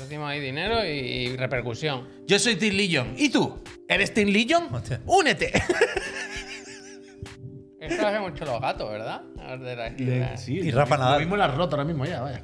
Perdimos ahí dinero y, repercusión. Yo soy Tim Legion. ¿Y tú? ¿Eres Tim Legion? Hostia. ¡Únete! Esto lo hacen mucho los gatos, ¿verdad? De la- de la- Y Rafa Nadal. Lo mismo la has roto ahora mismo ya, vaya.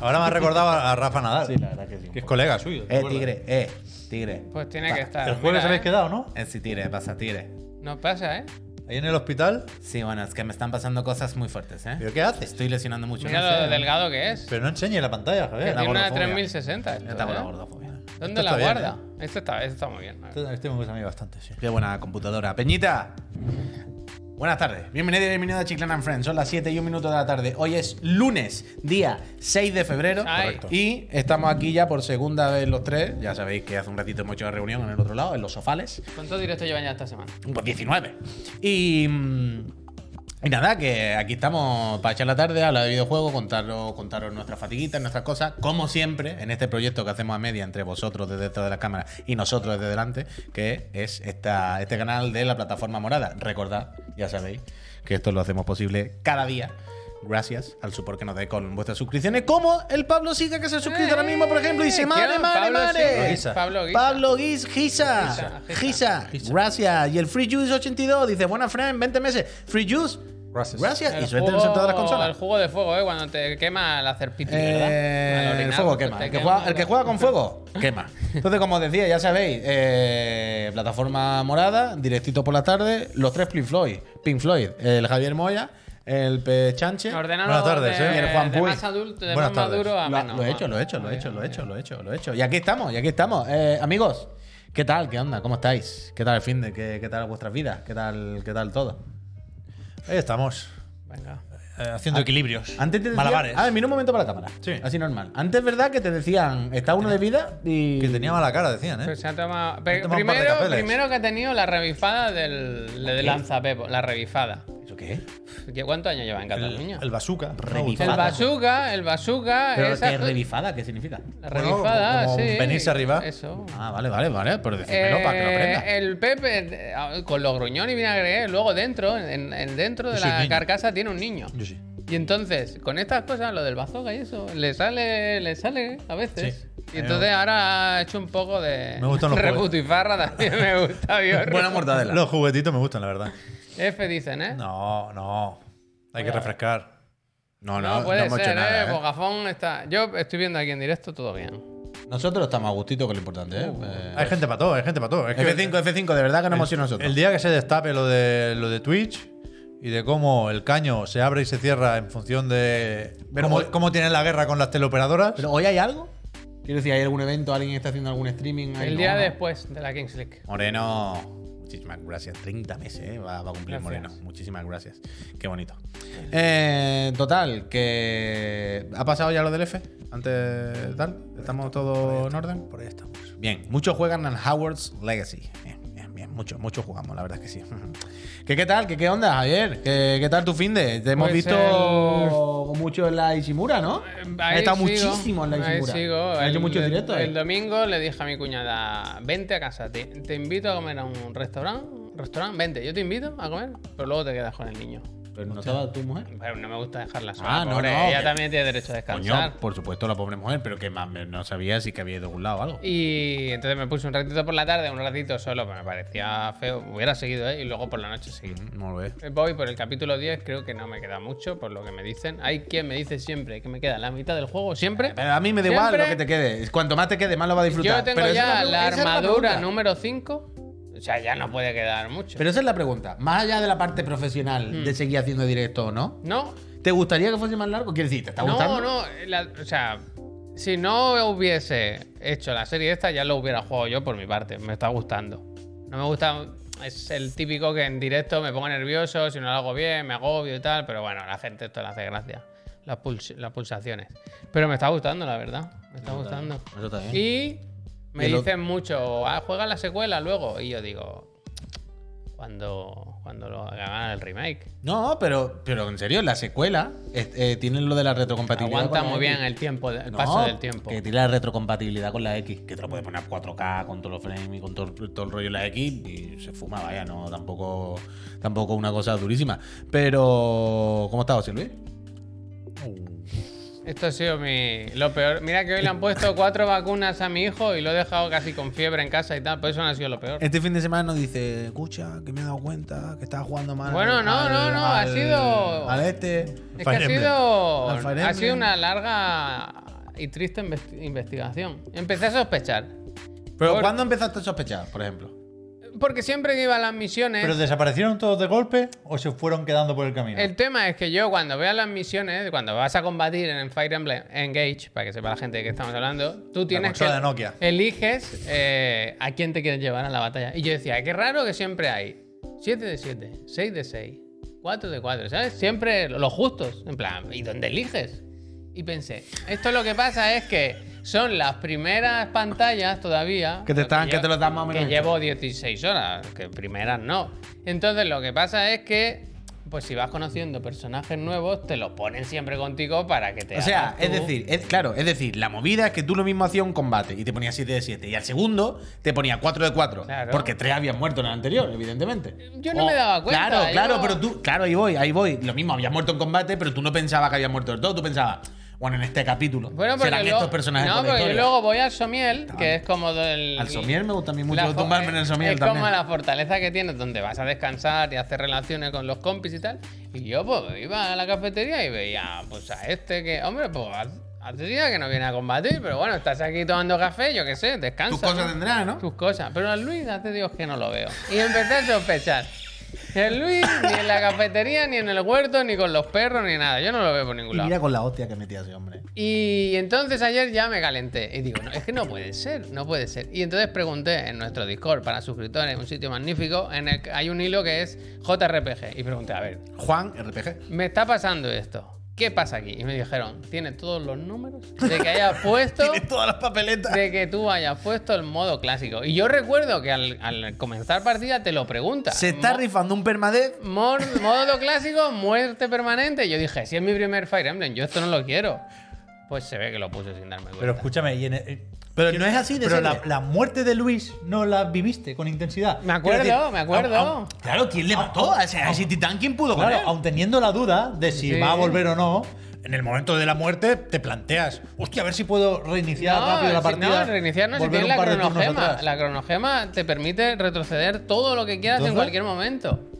Ahora me ha recordado a a Rafa Nadal. Sí, la verdad que sí. Que es colega suyo. ¿te Eh, acuerdas? tigre, eh, tigre. Pues tiene que estar. El jueves Mira, habéis ¿eh? quedado, ¿no? Eh, sí, tigre, pasa, tigre. No pasa, ¿eh? Ahí en el hospital. Sí, bueno, es que me están pasando cosas muy fuertes, ¿eh? ¿Pero qué haces? Estoy lesionando mucho. Mira no sé. lo delgado que es. Pero no enseñe la pantalla, Javier. la Tiene una gordofobia. 3060. esto, Ya tengo la ¿eh? gordofobia. ¿Dónde Esto la está bien, guarda? Esto está, esto está muy bien. Este, este me gusta a mí bastante, sí. Qué buena computadora. Peñita. Buenas tardes. Bienvenido y bienvenido a Chiclana and Friends. Son las 7 y un minuto de la tarde. Hoy es lunes, día 6 de febrero. Correcto. Y estamos aquí ya por segunda vez los tres. Ya sabéis que hace un ratito hemos hecho la reunión en el otro lado, en los sofales. ¿Cuántos directos llevan ya esta semana? Pues 19. Y. mm, Y nada, que aquí estamos para echar la tarde, hablar de videojuegos, contaros, contaros nuestras fatiguitas, nuestras cosas, como siempre, en este proyecto que hacemos a media entre vosotros desde detrás de la cámara y nosotros desde delante, que es esta, este canal de la plataforma morada. Recordad, ya sabéis, que esto lo hacemos posible cada día. Gracias al support que nos dais con vuestras suscripciones, como el Pablo Siga que se ha suscrito ahora mismo, por ejemplo, y dice: ¿Quién? ¡Mare, mare, Pablo. Pablo. Gisa, Gisa. Gisa. Gracias. Y el Free Juice 82 dice: Buena friend, 20 meses. Free Juice. Gracias. Gracias. Y El suerte en todas las El consolas. juego de fuego, ¿eh? Cuando te quema el hacer piti, Eh, ¿verdad? El orinar, fuego pues quema. El que, quema, juega, el que juega con fuego, quema. Entonces, como os decía, ya sabéis, eh, plataforma morada, directito por la tarde, los tres Pink Floyd. Pink Floyd, el Javier Moya, el Pechanche. Ordenalo Buenas tardes, de, ¿eh? Y el Juan de Puy. más adulto, de Buenas más tardes. maduro a Lo, menos. lo he hecho, lo he hecho, lo he hecho, lo he hecho, lo he hecho, lo he hecho. Y aquí estamos, y aquí estamos. Eh, amigos, ¿qué tal? ¿Qué onda? ¿Cómo estáis? ¿Qué tal el fin de? ¿Qué, qué tal vuestras vidas? ¿Qué tal, qué tal todo? Ahí estamos. Venga. eh, haciendo equilibrios. Antes te decían, Malabares. A ver, mira un momento para la cámara. Sí. Así normal. Antes, ¿verdad? Que te decían, está uno de vida y. Que tenía mala cara, decían, Pues ¿eh? se ha tomado- de primero, primero que ha tenido la revifada del, de lanzapepo, la revifada. ¿Eso qué? ¿Qué- ¿Cuántos años lleva en Cataluña? El, el bazooka. Revifada. El bazooka, el bazooka, ¿Pero esa- qué revifada? ¿Qué significa? la Bueno, revifada, como sí. venirse arriba. Eso. Ah, vale, vale, vale. Pero decídmelo para que lo aprenda. Eh, el Pepe, eh, con los gruñones y vinagre, eh, luego dentro, en, en- dentro de la niño. carcasa tiene un niño. Yo sí. Y entonces, con estas cosas, lo del bazooka y eso, le sale, le sale a veces. Sí. Y entonces ahora ha hecho un poco de Me gustan los rebutifarra también me gusta, Biorro. Buena mortadela. Los juguetitos me gustan, la verdad. F dicen, ¿eh? No, no. Hay que refrescar. No, No, no, puede no hemos ser, hecho nada. ¿eh? ¿eh? Bogafón está. Yo estoy viendo aquí en directo todo bien. Nosotros estamos a gustito, que es lo importante, ¿eh? Eh, Hay gente para todo, hay gente para todo. Es que F5, F5, de verdad que no hemos sido nosotros. El día que se destape lo de, lo de Twitch y de cómo el caño se abre y se cierra en función de Pero cómo, hoy- cómo tienen la guerra con las teleoperadoras. ¿Pero hoy hay algo? Quiero decir, ¿hay algún evento? ¿Alguien está haciendo algún streaming? El no, día ¿no? después de la Kings League. Moreno, muchísimas gracias. 30 meses, ¿eh? Va, va a cumplir Gracias. Moreno. Muchísimas gracias. Qué bonito. Eh, total, que. ¿Ha pasado ya lo del F? Antes tal. ¿Estamos todos en orden? Por ahí estamos. Bien, muchos juegan en Howard's Legacy. Bien, Muchos, muchos jugamos, la verdad es que sí. ¿Qué, qué tal? ¿Qué, qué onda, Javier? ¿Qué, qué tal tu fin de? Te hemos Pues visto mucho en la Ishimura, ¿no? Ahí He estado sigo, muchísimo en la ahí Ishimura. sigo. He hecho El- muchos el- directos. El eh. domingo le dije a mi cuñada, vente a casa, te, te invito a comer a un restaurante. Restaurante, vente, yo te invito a comer, pero luego te quedas con el niño. Pero no estaba tu mujer. Pero no me gusta dejarla sola. Ah, no, pobre, no, Ella que- también tiene derecho a descansar. Coño, por supuesto, la pobre mujer, pero que más no sabía si que había ido a algún lado o algo. Y entonces me puse un ratito por la tarde, un ratito solo, pero me parecía feo. Hubiera seguido, ¿eh? Y luego por la noche seguí. No lo ve. Voy por el capítulo 10, creo que no me queda mucho, por lo que me dicen. Hay quien me dice siempre que me queda la mitad del juego, siempre. Pero a mí me da igual lo que te quede. Cuanto más te quede, más lo va a disfrutar. Yo tengo Pero ya la, armadura número 5. O sea, ya no puede quedar mucho. Pero esa es la pregunta. Más allá de la parte profesional Hmm. de seguir haciendo directo o no, no, ¿te gustaría que fuese más largo? Quiero decir, ¿te está no, gustando? no. la- o sea, si no hubiese hecho la serie esta, ya lo hubiera jugado yo por mi parte. Me está gustando. No me gusta. Es el típico que en directo me pongo nervioso, si no lo hago bien, me agobio y tal. Pero bueno, a la gente esto le hace gracia. Las, puls- las pulsaciones. Pero me está gustando, la verdad. Me está gustando. Eso está bien. Y me dicen mucho, ah, juega la secuela luego. Y yo digo, cuando, cuando lo hagan el remake. No, pero, pero en serio, la secuela eh, eh, tiene lo de la retrocompatibilidad. Aguanta muy bien el tiempo, el No, paso del tiempo. Que tiene la retrocompatibilidad con la X, que te lo puedes poner a 4K con todos los frames y con todo, todo el rollo en la X y se fuma, vaya, no, tampoco, tampoco una cosa durísima. Pero, ¿cómo está José Luis? Esto ha sido mi, lo peor. Mira que hoy le han puesto cuatro vacunas a mi hijo y lo he dejado casi con fiebre en casa y tal, pues eso no ha sido lo peor. Este fin de semana nos dice, escucha, que me he dado cuenta que estaba jugando mal. Bueno, no, no, no, ha sido- Al este. Es que ha sido, ha sido una larga y triste investi- investigación. Empecé a sospechar. Pero Por- ¿cuándo empezaste a sospechar, por ejemplo? Porque siempre que iba a las misiones. ¿Pero desaparecieron todos de golpe o se fueron quedando por el camino? El tema es que yo cuando veo las misiones, cuando vas a combatir en Fire Emblem Engage, para que sepa la gente de qué estamos hablando, tú tienes que consola de Nokia. eliges eh, a quién te quieres llevar a la batalla. Y yo decía, qué raro que siempre hay 7 de 7, 6 de 6, 4 de 4, ¿sabes? Siempre los justos, en plan, ¿y dónde eliges? Y pensé, esto lo que pasa es que son las primeras pantallas todavía. Que te están- que te lo dan más o menos Que llevo 16 horas, que primeras no. Entonces lo que pasa es que, pues si vas conociendo personajes nuevos, te los ponen siempre contigo para que te O sea, es decir, es- claro, es decir, la movida es que tú lo mismo hacías un combate y te ponía 7 de 7 y al segundo te ponía 4 de 4. Claro. Porque 3 habían muerto en el anterior, evidentemente. Yo no me daba cuenta, Claro, claro, yo- pero tú, claro, ahí voy, ahí voy. Lo mismo, habías muerto en combate, pero tú no pensabas que habías muerto del todo. Tú pensabas, bueno, en este capítulo Bueno, serán luego, estos personajes no, porque yo luego voy al Somiel, que es como del. Al Somiel me gusta a mí mucho tumbarme en el Somiel Es también. como la fortaleza que tienes donde vas a descansar y hacer relaciones con los compis y tal. Y yo, pues, iba a la cafetería y veía, pues, a este que, hombre, pues, hace días que no viene a combatir, pero bueno, estás aquí tomando café, yo qué sé, descansa. Tus cosas ¿no? tendrás, ¿no? Tus cosas. Pero al Luis hace Dios que no lo veo. Y empecé a sospechar. El Luis, ni en la cafetería, ni en el huerto, ni con los perros, ni nada. Yo no lo veo por ningún Y lado. mira con la hostia que metía ese hombre. Y entonces ayer ya me calenté y digo, no, es que no puede ser, no puede ser. Y entonces pregunté en nuestro Discord para suscriptores, un sitio magnífico, en el que hay un hilo que es JRPG. Y pregunté, a ver, Juan, RPG. me está pasando esto. ¿Qué pasa aquí? Y me dijeron, tiene todos los números de que hayas puesto Tiene todas las papeletas. de que tú hayas puesto el modo clásico. Y yo recuerdo que al, al comenzar partida te lo pregunta. Se está Mo- rifando un permadez. Modo clásico, muerte permanente. Y yo dije, si es mi primer Fire Emblem, yo esto no lo quiero. Pues se ve que lo puse sin darme cuenta. Pero escúchame, y en el- Pero no es así de Pero la, la muerte de Luis no la viviste con intensidad. Me acuerdo, decir, me acuerdo. aun- aun- Claro, ¿quién le mató? A ese, a ese titán, ¿quién pudo con Claro, él? aun teniendo la duda de si Sí. va a volver o no, en el momento de la muerte te planteas, hostia, a ver si puedo reiniciar rápido la si- partida. no, reiniciar no, si volver tienes un la par de turnos cronogema. La cronogema te permite retroceder todo lo que quieras en Entonces- cualquier momento.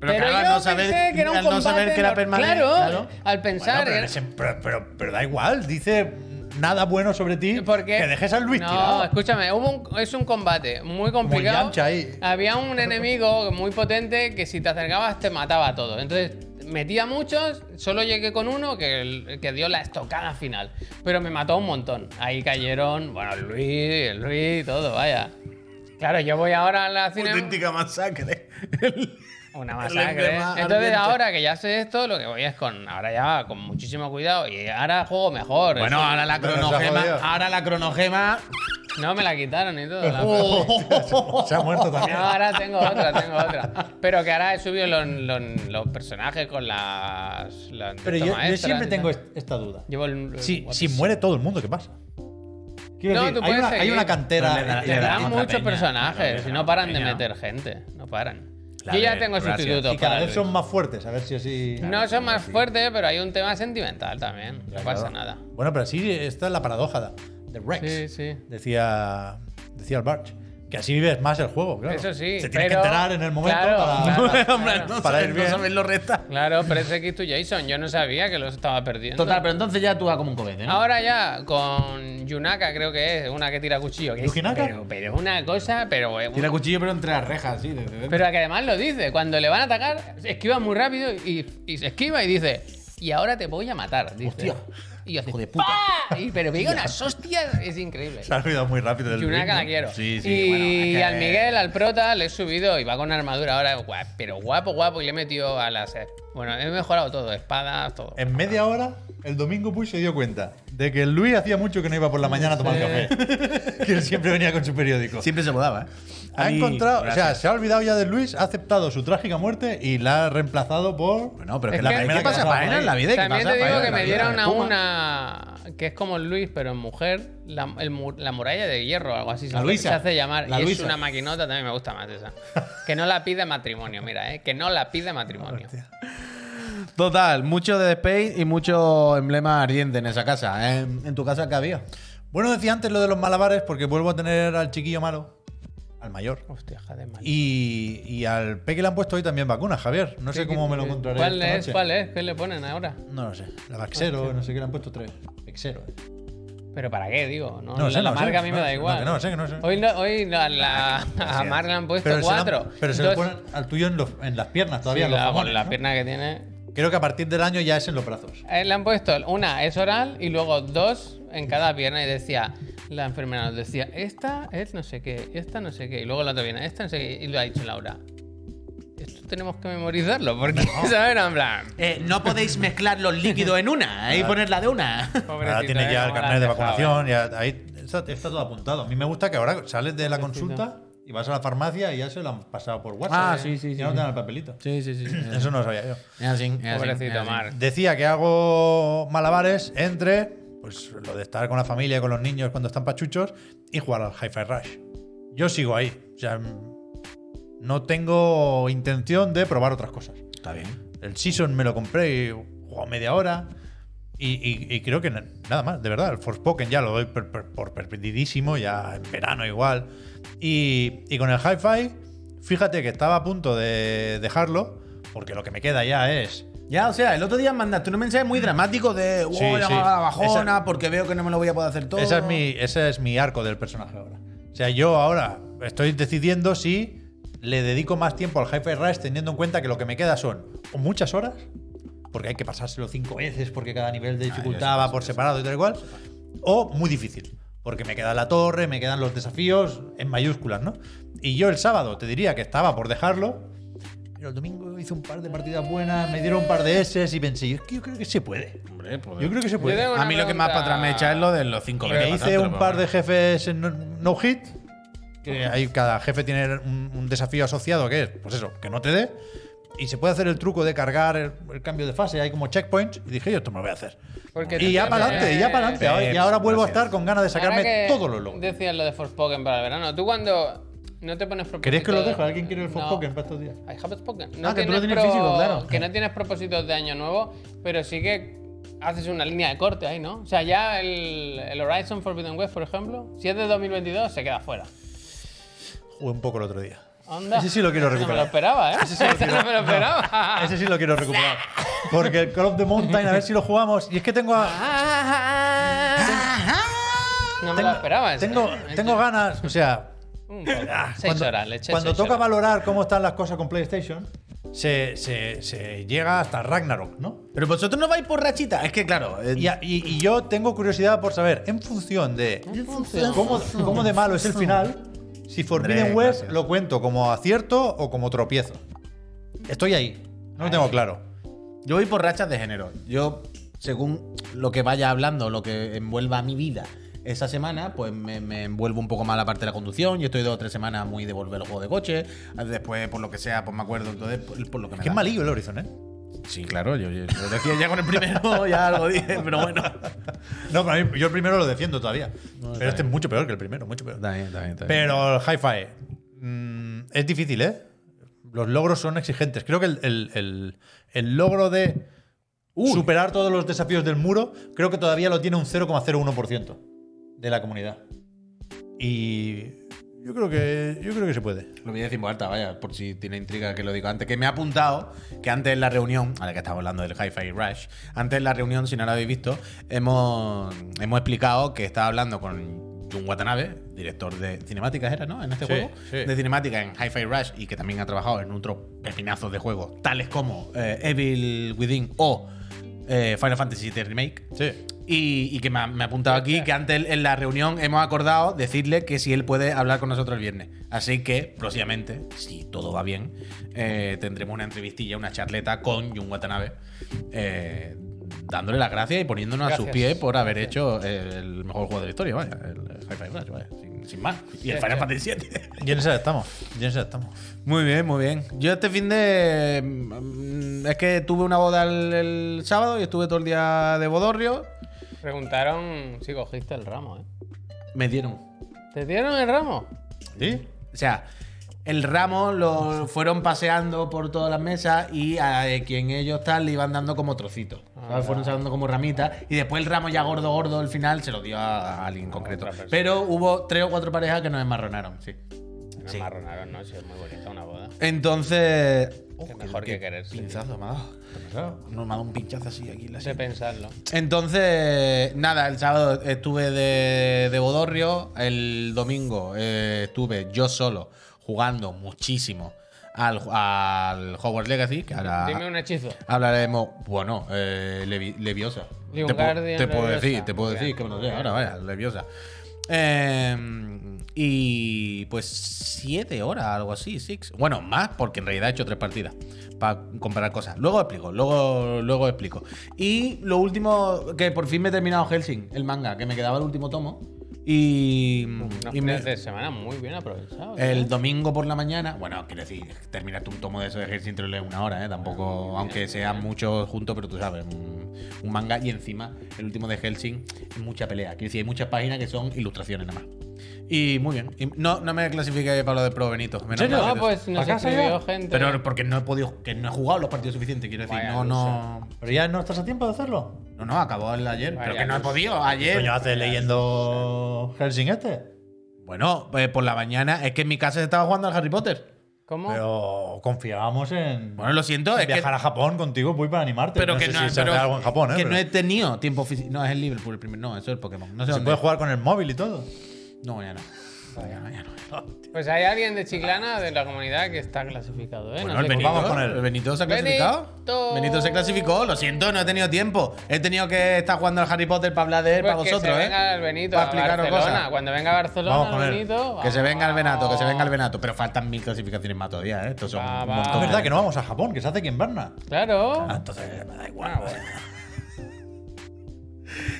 Pero, claro, al yo no saber, pensé que era un al no saber combate que era permanente. Claro, claro. al Bueno, pensar. pero, era- en ese- pero- pero- pero da igual, dice nada bueno sobre ti Porque que dejes al Luis no, tirado. escúchame, hubo un- es un combate muy complicado. Yamcha ahí. Había un enemigo muy potente que si te acercabas te mataba a todos. Entonces metía muchos, solo llegué con uno que, que dio la estocada final. Pero me mató un montón. Ahí cayeron, bueno, Luis, el Luis, todo, vaya. Claro, yo voy ahora a la cine. Auténtica masacre. Una masacre. emblema Entonces ahora que ya sé esto, lo que voy es con. Ahora ya con muchísimo cuidado. Y ahora juego mejor. Bueno, Eso- ahora la cronogema. Ahora la cronogema. No me la quitaron y todo. la- Se ha muerto también. No, ahora tengo otra, tengo otra. Pero que ahora he subido los, los- los personajes con las. las Pero yo, siempre tengo esta duda. Llevo el. Si, el- si muere todo el mundo, ¿qué pasa? Quiero No, decir, tú hay puedes una, hay una cantera. Le da- le dan muchos peña. personajes. Si no paran de meter gente. No paran. La Yo ya de- tengo gracias. sustitutos y cada para vez son más fuertes, a ver si así. No son más fuertes, pero hay un tema sentimental también. No pasa nada. Bueno, pero así esta es la paradoja de Rex. Sí, sí. Decía, decía el Barch. Que así vives más el juego, claro. Eso sí, Se tiene que enterar en el momento Claro, para. claro. No Para sabes- ir no bien. sabes lo resta. Claro, pero es X to Jason. Yo no sabía que los estaba perdiendo. Total, pero entonces ya tú vas como un cobete, ¿no? Ahora ya con Yunaka creo que es una que tira cuchillo. Que pero, pero es una cosa, pero es Tira cuchillo, pero entre las rejas, sí. desde dentro. Pero que además lo dice, cuando le van a atacar, esquiva muy rápido y, y se esquiva y dice, y ahora te voy a matar. Dice. Hostia. Y hace, Hijo de puta. ¡pa! Y, pero pega unas hostias, es increíble. Se ha olvidado muy rápido del Yunaka la quiero. Sí, sí, y bueno, es que- al Miguel, al prota, le he subido y va con armadura ahora, guap, pero guapo, guapo, y le he metido a las... Bueno, he mejorado todo, espadas, todo. En media hora, el domingo Puy se dio cuenta de que el Luis hacía mucho que no iba por la mañana a tomar café. que él siempre venía con su periódico. Siempre se mudaba, ¿eh? Ha encontrado, o sea, se ha olvidado ya de Luis, ha aceptado su trágica muerte y la ha reemplazado por. Bueno, pero es Es que la que- primera ¿Qué pasa pasa faena en la vida. ¿qué También pasa te digo que me dieron a una que es como Luis, pero en mujer, la, el la muralla de hierro o algo así. se La hace- Luisa. Se hace llamar. La y es una maquinota, también me gusta más esa. que no la pide matrimonio, mira, ¿eh? Que no la pide matrimonio. Total, mucho de Space y mucho emblema ardiente en esa casa. ¿En, en tu casa qué había? Bueno, decía antes lo de los malabares porque vuelvo a tener al chiquillo malo, al mayor. Hostia, joder. Y, y al peque le han puesto hoy también vacunas, Javier. No sé cómo me lo encontraré. ¿Cuál esta es? noche. ¿Cuál es? ¿Qué le ponen ahora? No lo sé. La Vaxero, no sé qué le han puesto tres. Vaxero. eh. ¿Pero para qué, digo? No, No la, sé, la no marca sé. a mí me da igual. no sé, que no sé. Hoy, hoy no, a la, a Mark le han puesto Pero se, la- cuatro. pero se lo ponen al tuyo en, los- en las piernas todavía, Sí, los la, jamones, la pierna que tiene. Creo que a partir del año ya es en los brazos. Él le han puesto una es oral y luego dos en cada pierna y decía, la enfermera nos decía, esta es no sé qué, esta no sé qué, y luego la otra viene, esta no sé qué, y lo ha dicho Laura. Esto tenemos que memorizarlo, porque, ¿sabes? En plan, Eh, no podéis mezclar los líquidos en una y ponerla de una. Ahora tiene ¿eh? ya el carnet de vacunación, ya ahí está, está todo apuntado. A mí me gusta que ahora sales de la consulta y vas a la farmacia y ya se lo han pasado por WhatsApp. Ah, ¿eh? sí, sí, Ya sí, no te dan el papelito. Sí, sí, sí. Eso no lo sabía yo. Es así, es así, Pobrecito es así. Mark. Decía que hago malabares entre pues lo de estar con la familia, con los niños cuando están pachuchos y jugar al Hi-Fi Rush. Yo sigo ahí. O sea, no tengo intención de probar otras cosas. Está bien. El Season me lo compré y jugó media hora. Y, y- y creo que na- nada más, de verdad. El Forspoken ya lo doy per- per- por perdidísimo, ya en verano igual. Y, y con el Hi-Fi, fíjate que estaba a punto de dejarlo, porque lo que me queda ya es. Ya, o sea, el otro día mandaste un mensaje muy dramático de, wow, Sí, la bajona Esa- porque veo que no me lo voy a poder hacer todo. Esa es mi, ese es mi arco del personaje ahora. O sea, yo ahora estoy decidiendo si le dedico más tiempo al Hi-Fi Rush teniendo en cuenta que lo que me queda son o muchas horas, porque hay que pasárselo cinco veces porque cada nivel de dificultad va por separado y tal y cual, o muy difícil, porque me queda la torre, me quedan los desafíos en mayúsculas, ¿no? Y yo el sábado te diría que estaba por dejarlo, pero el domingo hice un par de partidas buenas, me dieron un par de S y pensé, yo, es que yo creo que se puede. Hombre, pues- Yo creo que se puede. A mí lo que más para atrás me echa es lo de los cinco Y veces me hice un par de jefes en no, no hit. Que ahí cada jefe tiene un, un desafío asociado que es, pues eso, que no te dé. Y se puede hacer el truco de cargar el, el cambio de fase. Hay como checkpoints. Y dije, yo esto me lo voy a hacer. Porque y ya para adelante, ya para adelante. Y ahora vuelvo a gracias. estar con ganas de sacarme todos los logros. Decías lo de Forspoken para el verano. Tú cuando no te pones propósitos. ¿Queréis que lo dejo? ¿Alguien quiere el No. Forspoken para estos días? I have spoken. Ah, que tú lo tienes tienes físico, claro. Que no tienes propósitos de año nuevo, pero sí que haces una línea de corte ahí, ¿no? O sea, ya el, el Horizon Forbidden West, por ejemplo, si es de 2022, se queda fuera. Jugué un poco el otro día. Onda. Ese sí lo quiero No me lo recuperar. esperaba, ¿eh? Ese no me lo esperaba. Ese sí lo quiero recuperar. Porque el Call of the Mountain, a ver si lo jugamos. Y es que tengo. a- No me lo esperaba. ese. Tengo, tengo ganas. O sea, Un poco. Seis cuando, horas, le eché cuando seis toca horas. valorar cómo están las cosas con PlayStation, se, se- se llega hasta Ragnarok, ¿no? Pero vosotros no vais por rachita. Es que, claro. eh, Y, a- y- y yo tengo curiosidad por saber, en función de cómo, cómo de malo es el final, si Forbidden West lo cuento como acierto o como tropiezo. Estoy ahí, no lo tengo claro. Yo voy por rachas de género. Yo, según lo que vaya hablando, lo que envuelva mi vida esa semana, pues me, me envuelvo un poco más la parte de la conducción. Yo estoy dos o tres semanas muy de volver al juego de coche. Después, por lo que sea, pues me acuerdo. Entonces, por, por lo que me Qué da. malillo el Horizon, ¿eh? Sí, claro. Yo, yo- yo decía ya con el primero, ya algo dije, pero bueno. No, para mí, yo el primero lo defiendo todavía. pero este bien. es mucho peor que el primero, mucho peor. Está bien, está bien, está bien. Pero el hi-fi mm, es difícil, ¿eh? Los logros son exigentes. Creo que el, el- el- el logro de superar todos los desafíos del muro, creo que todavía lo tiene un 0,01% de la comunidad. Y yo creo que yo creo que se puede. Lo voy a decir en alta, vaya, por si tiene intriga que lo digo antes. Que me ha apuntado que antes en la reunión, ahora que estamos hablando del Hi-Fi Rush, antes en la reunión, si no lo habéis visto, hemos, hemos explicado que estaba hablando con Jun Watanabe, director de cinemáticas, era, ¿no? En este Sí, juego. sí. De cinemática en Hi-Fi Rush y que también ha trabajado en otros pepinazos de juegos, tales como eh, Evil Within o eh, Final Fantasy VII Remake. Sí. Y, y que me ha, me ha apuntado aquí que antes en la reunión hemos acordado decirle que si él puede hablar con nosotros el viernes. Así que próximamente, si todo va bien, eh, tendremos una entrevistilla, una charleta con Jun Watanabe, eh, dándole las gracias y poniéndonos a sus pies por haber hecho el mejor juego de la historia, vaya, el Hi-Fi Rush, vaya, sin, sin más. Y el Final. Fantasy VII. Y en esa estamos. Y en esa estamos. Muy bien, muy bien. Yo este fin de. mm, Es que tuve una boda el, el sábado y estuve todo el día de bodorrio. Preguntaron si cogiste el ramo, ¿eh? Me dieron. ¿Te dieron el ramo? ¿Sí? O sea, el ramo lo fueron paseando por todas las mesas y a quien ellos tal le iban dando como trocitos. ¿sabes? Fueron dando como ramitas y después el ramo ya gordo, gordo, al final se lo dio a, alguien en concreto. Pero hubo tres o cuatro parejas que nos enmarronaron, sí. Me Sí. amarronaron, ¿no? Sí, es muy bonita una boda. Entonces. Qué mejor que quererse. Pinzazo me ha dado. No, me ha dado un pinchazo así aquí la Sé sien. pensarlo. Entonces, nada, el sábado estuve de, de Bodorrio, el domingo eh, estuve yo solo jugando muchísimo al, al Hogwarts Legacy, que ahora Dime un hechizo. hablaremos, bueno, eh, Levi- Leviosa. Te, te puedo Leviosa. decir, te puedo decir que me lo sé ahora, vaya, Leviosa. Eh, y pues siete horas, algo así, six. Bueno, más, porque en realidad he hecho tres partidas para comparar cosas. Luego explico, luego, luego explico. Y lo último, que por fin me he terminado Helsing, el manga, que me quedaba el último tomo. Y, Unos y me- de semana muy bien aprovechados. el ¿eh? domingo por la mañana, bueno, quiero decir, terminarte un tomo de eso de lo lees una hora, ¿eh? Tampoco, aunque sean muchos juntos, pero tú sabes, un, un manga y encima el último de Helsing es mucha pelea. Quiero decir, hay muchas páginas que son ilustraciones nada más. Y muy bien. Y no, no me clasifique para lo de Pro Benito. menos mal No, que- pues gente. Pero porque no he podido, que no he jugado los partidos suficientes, quiero decir. Vaya no, no, ¿Pero ya no estás a tiempo de hacerlo? no, no, acabó el ayer. Vaya pero que no he podido. Ayer. Coño, haces leyendo Helsing este. Bueno, pues por la mañana es que en mi casa se estaba jugando al Harry Potter. ¿Cómo? Pero confiábamos en, Bueno, lo siento, en es que viajar a Japón contigo, voy para animarte. Pero no que sé no, si se pero hace algo en Japón, ¿eh? que Pero no he tenido tiempo físico. No, es el Liverpool el primer. No, eso es el Pokémon. No sé Se dónde. puede jugar con el móvil y todo. No, ya no. Ya no, ya no. Pues hay alguien de Chiclana de la comunidad que está clasificado, ¿eh? Bueno, no el sé Benito, vamos con él. ¿El Benito se ha clasificado? Benito. Benito se clasificó. Lo siento, no he tenido tiempo. He tenido que estar jugando al Harry Potter para hablar de él Pues para que vosotros, se ¿eh? venga el Benito Para a explicaros Barcelona. cosas. Cuando venga a Barcelona, Vamos con él. Benito. Que se venga el Venato, que se venga el vamos. Venato. Pero faltan mil clasificaciones más todavía, ¿eh? Estos son Va, un va. montón. Es verdad que no vamos a Japón, que se hace aquí en Berna. Claro. Ah, entonces me da igual. Ah, bueno.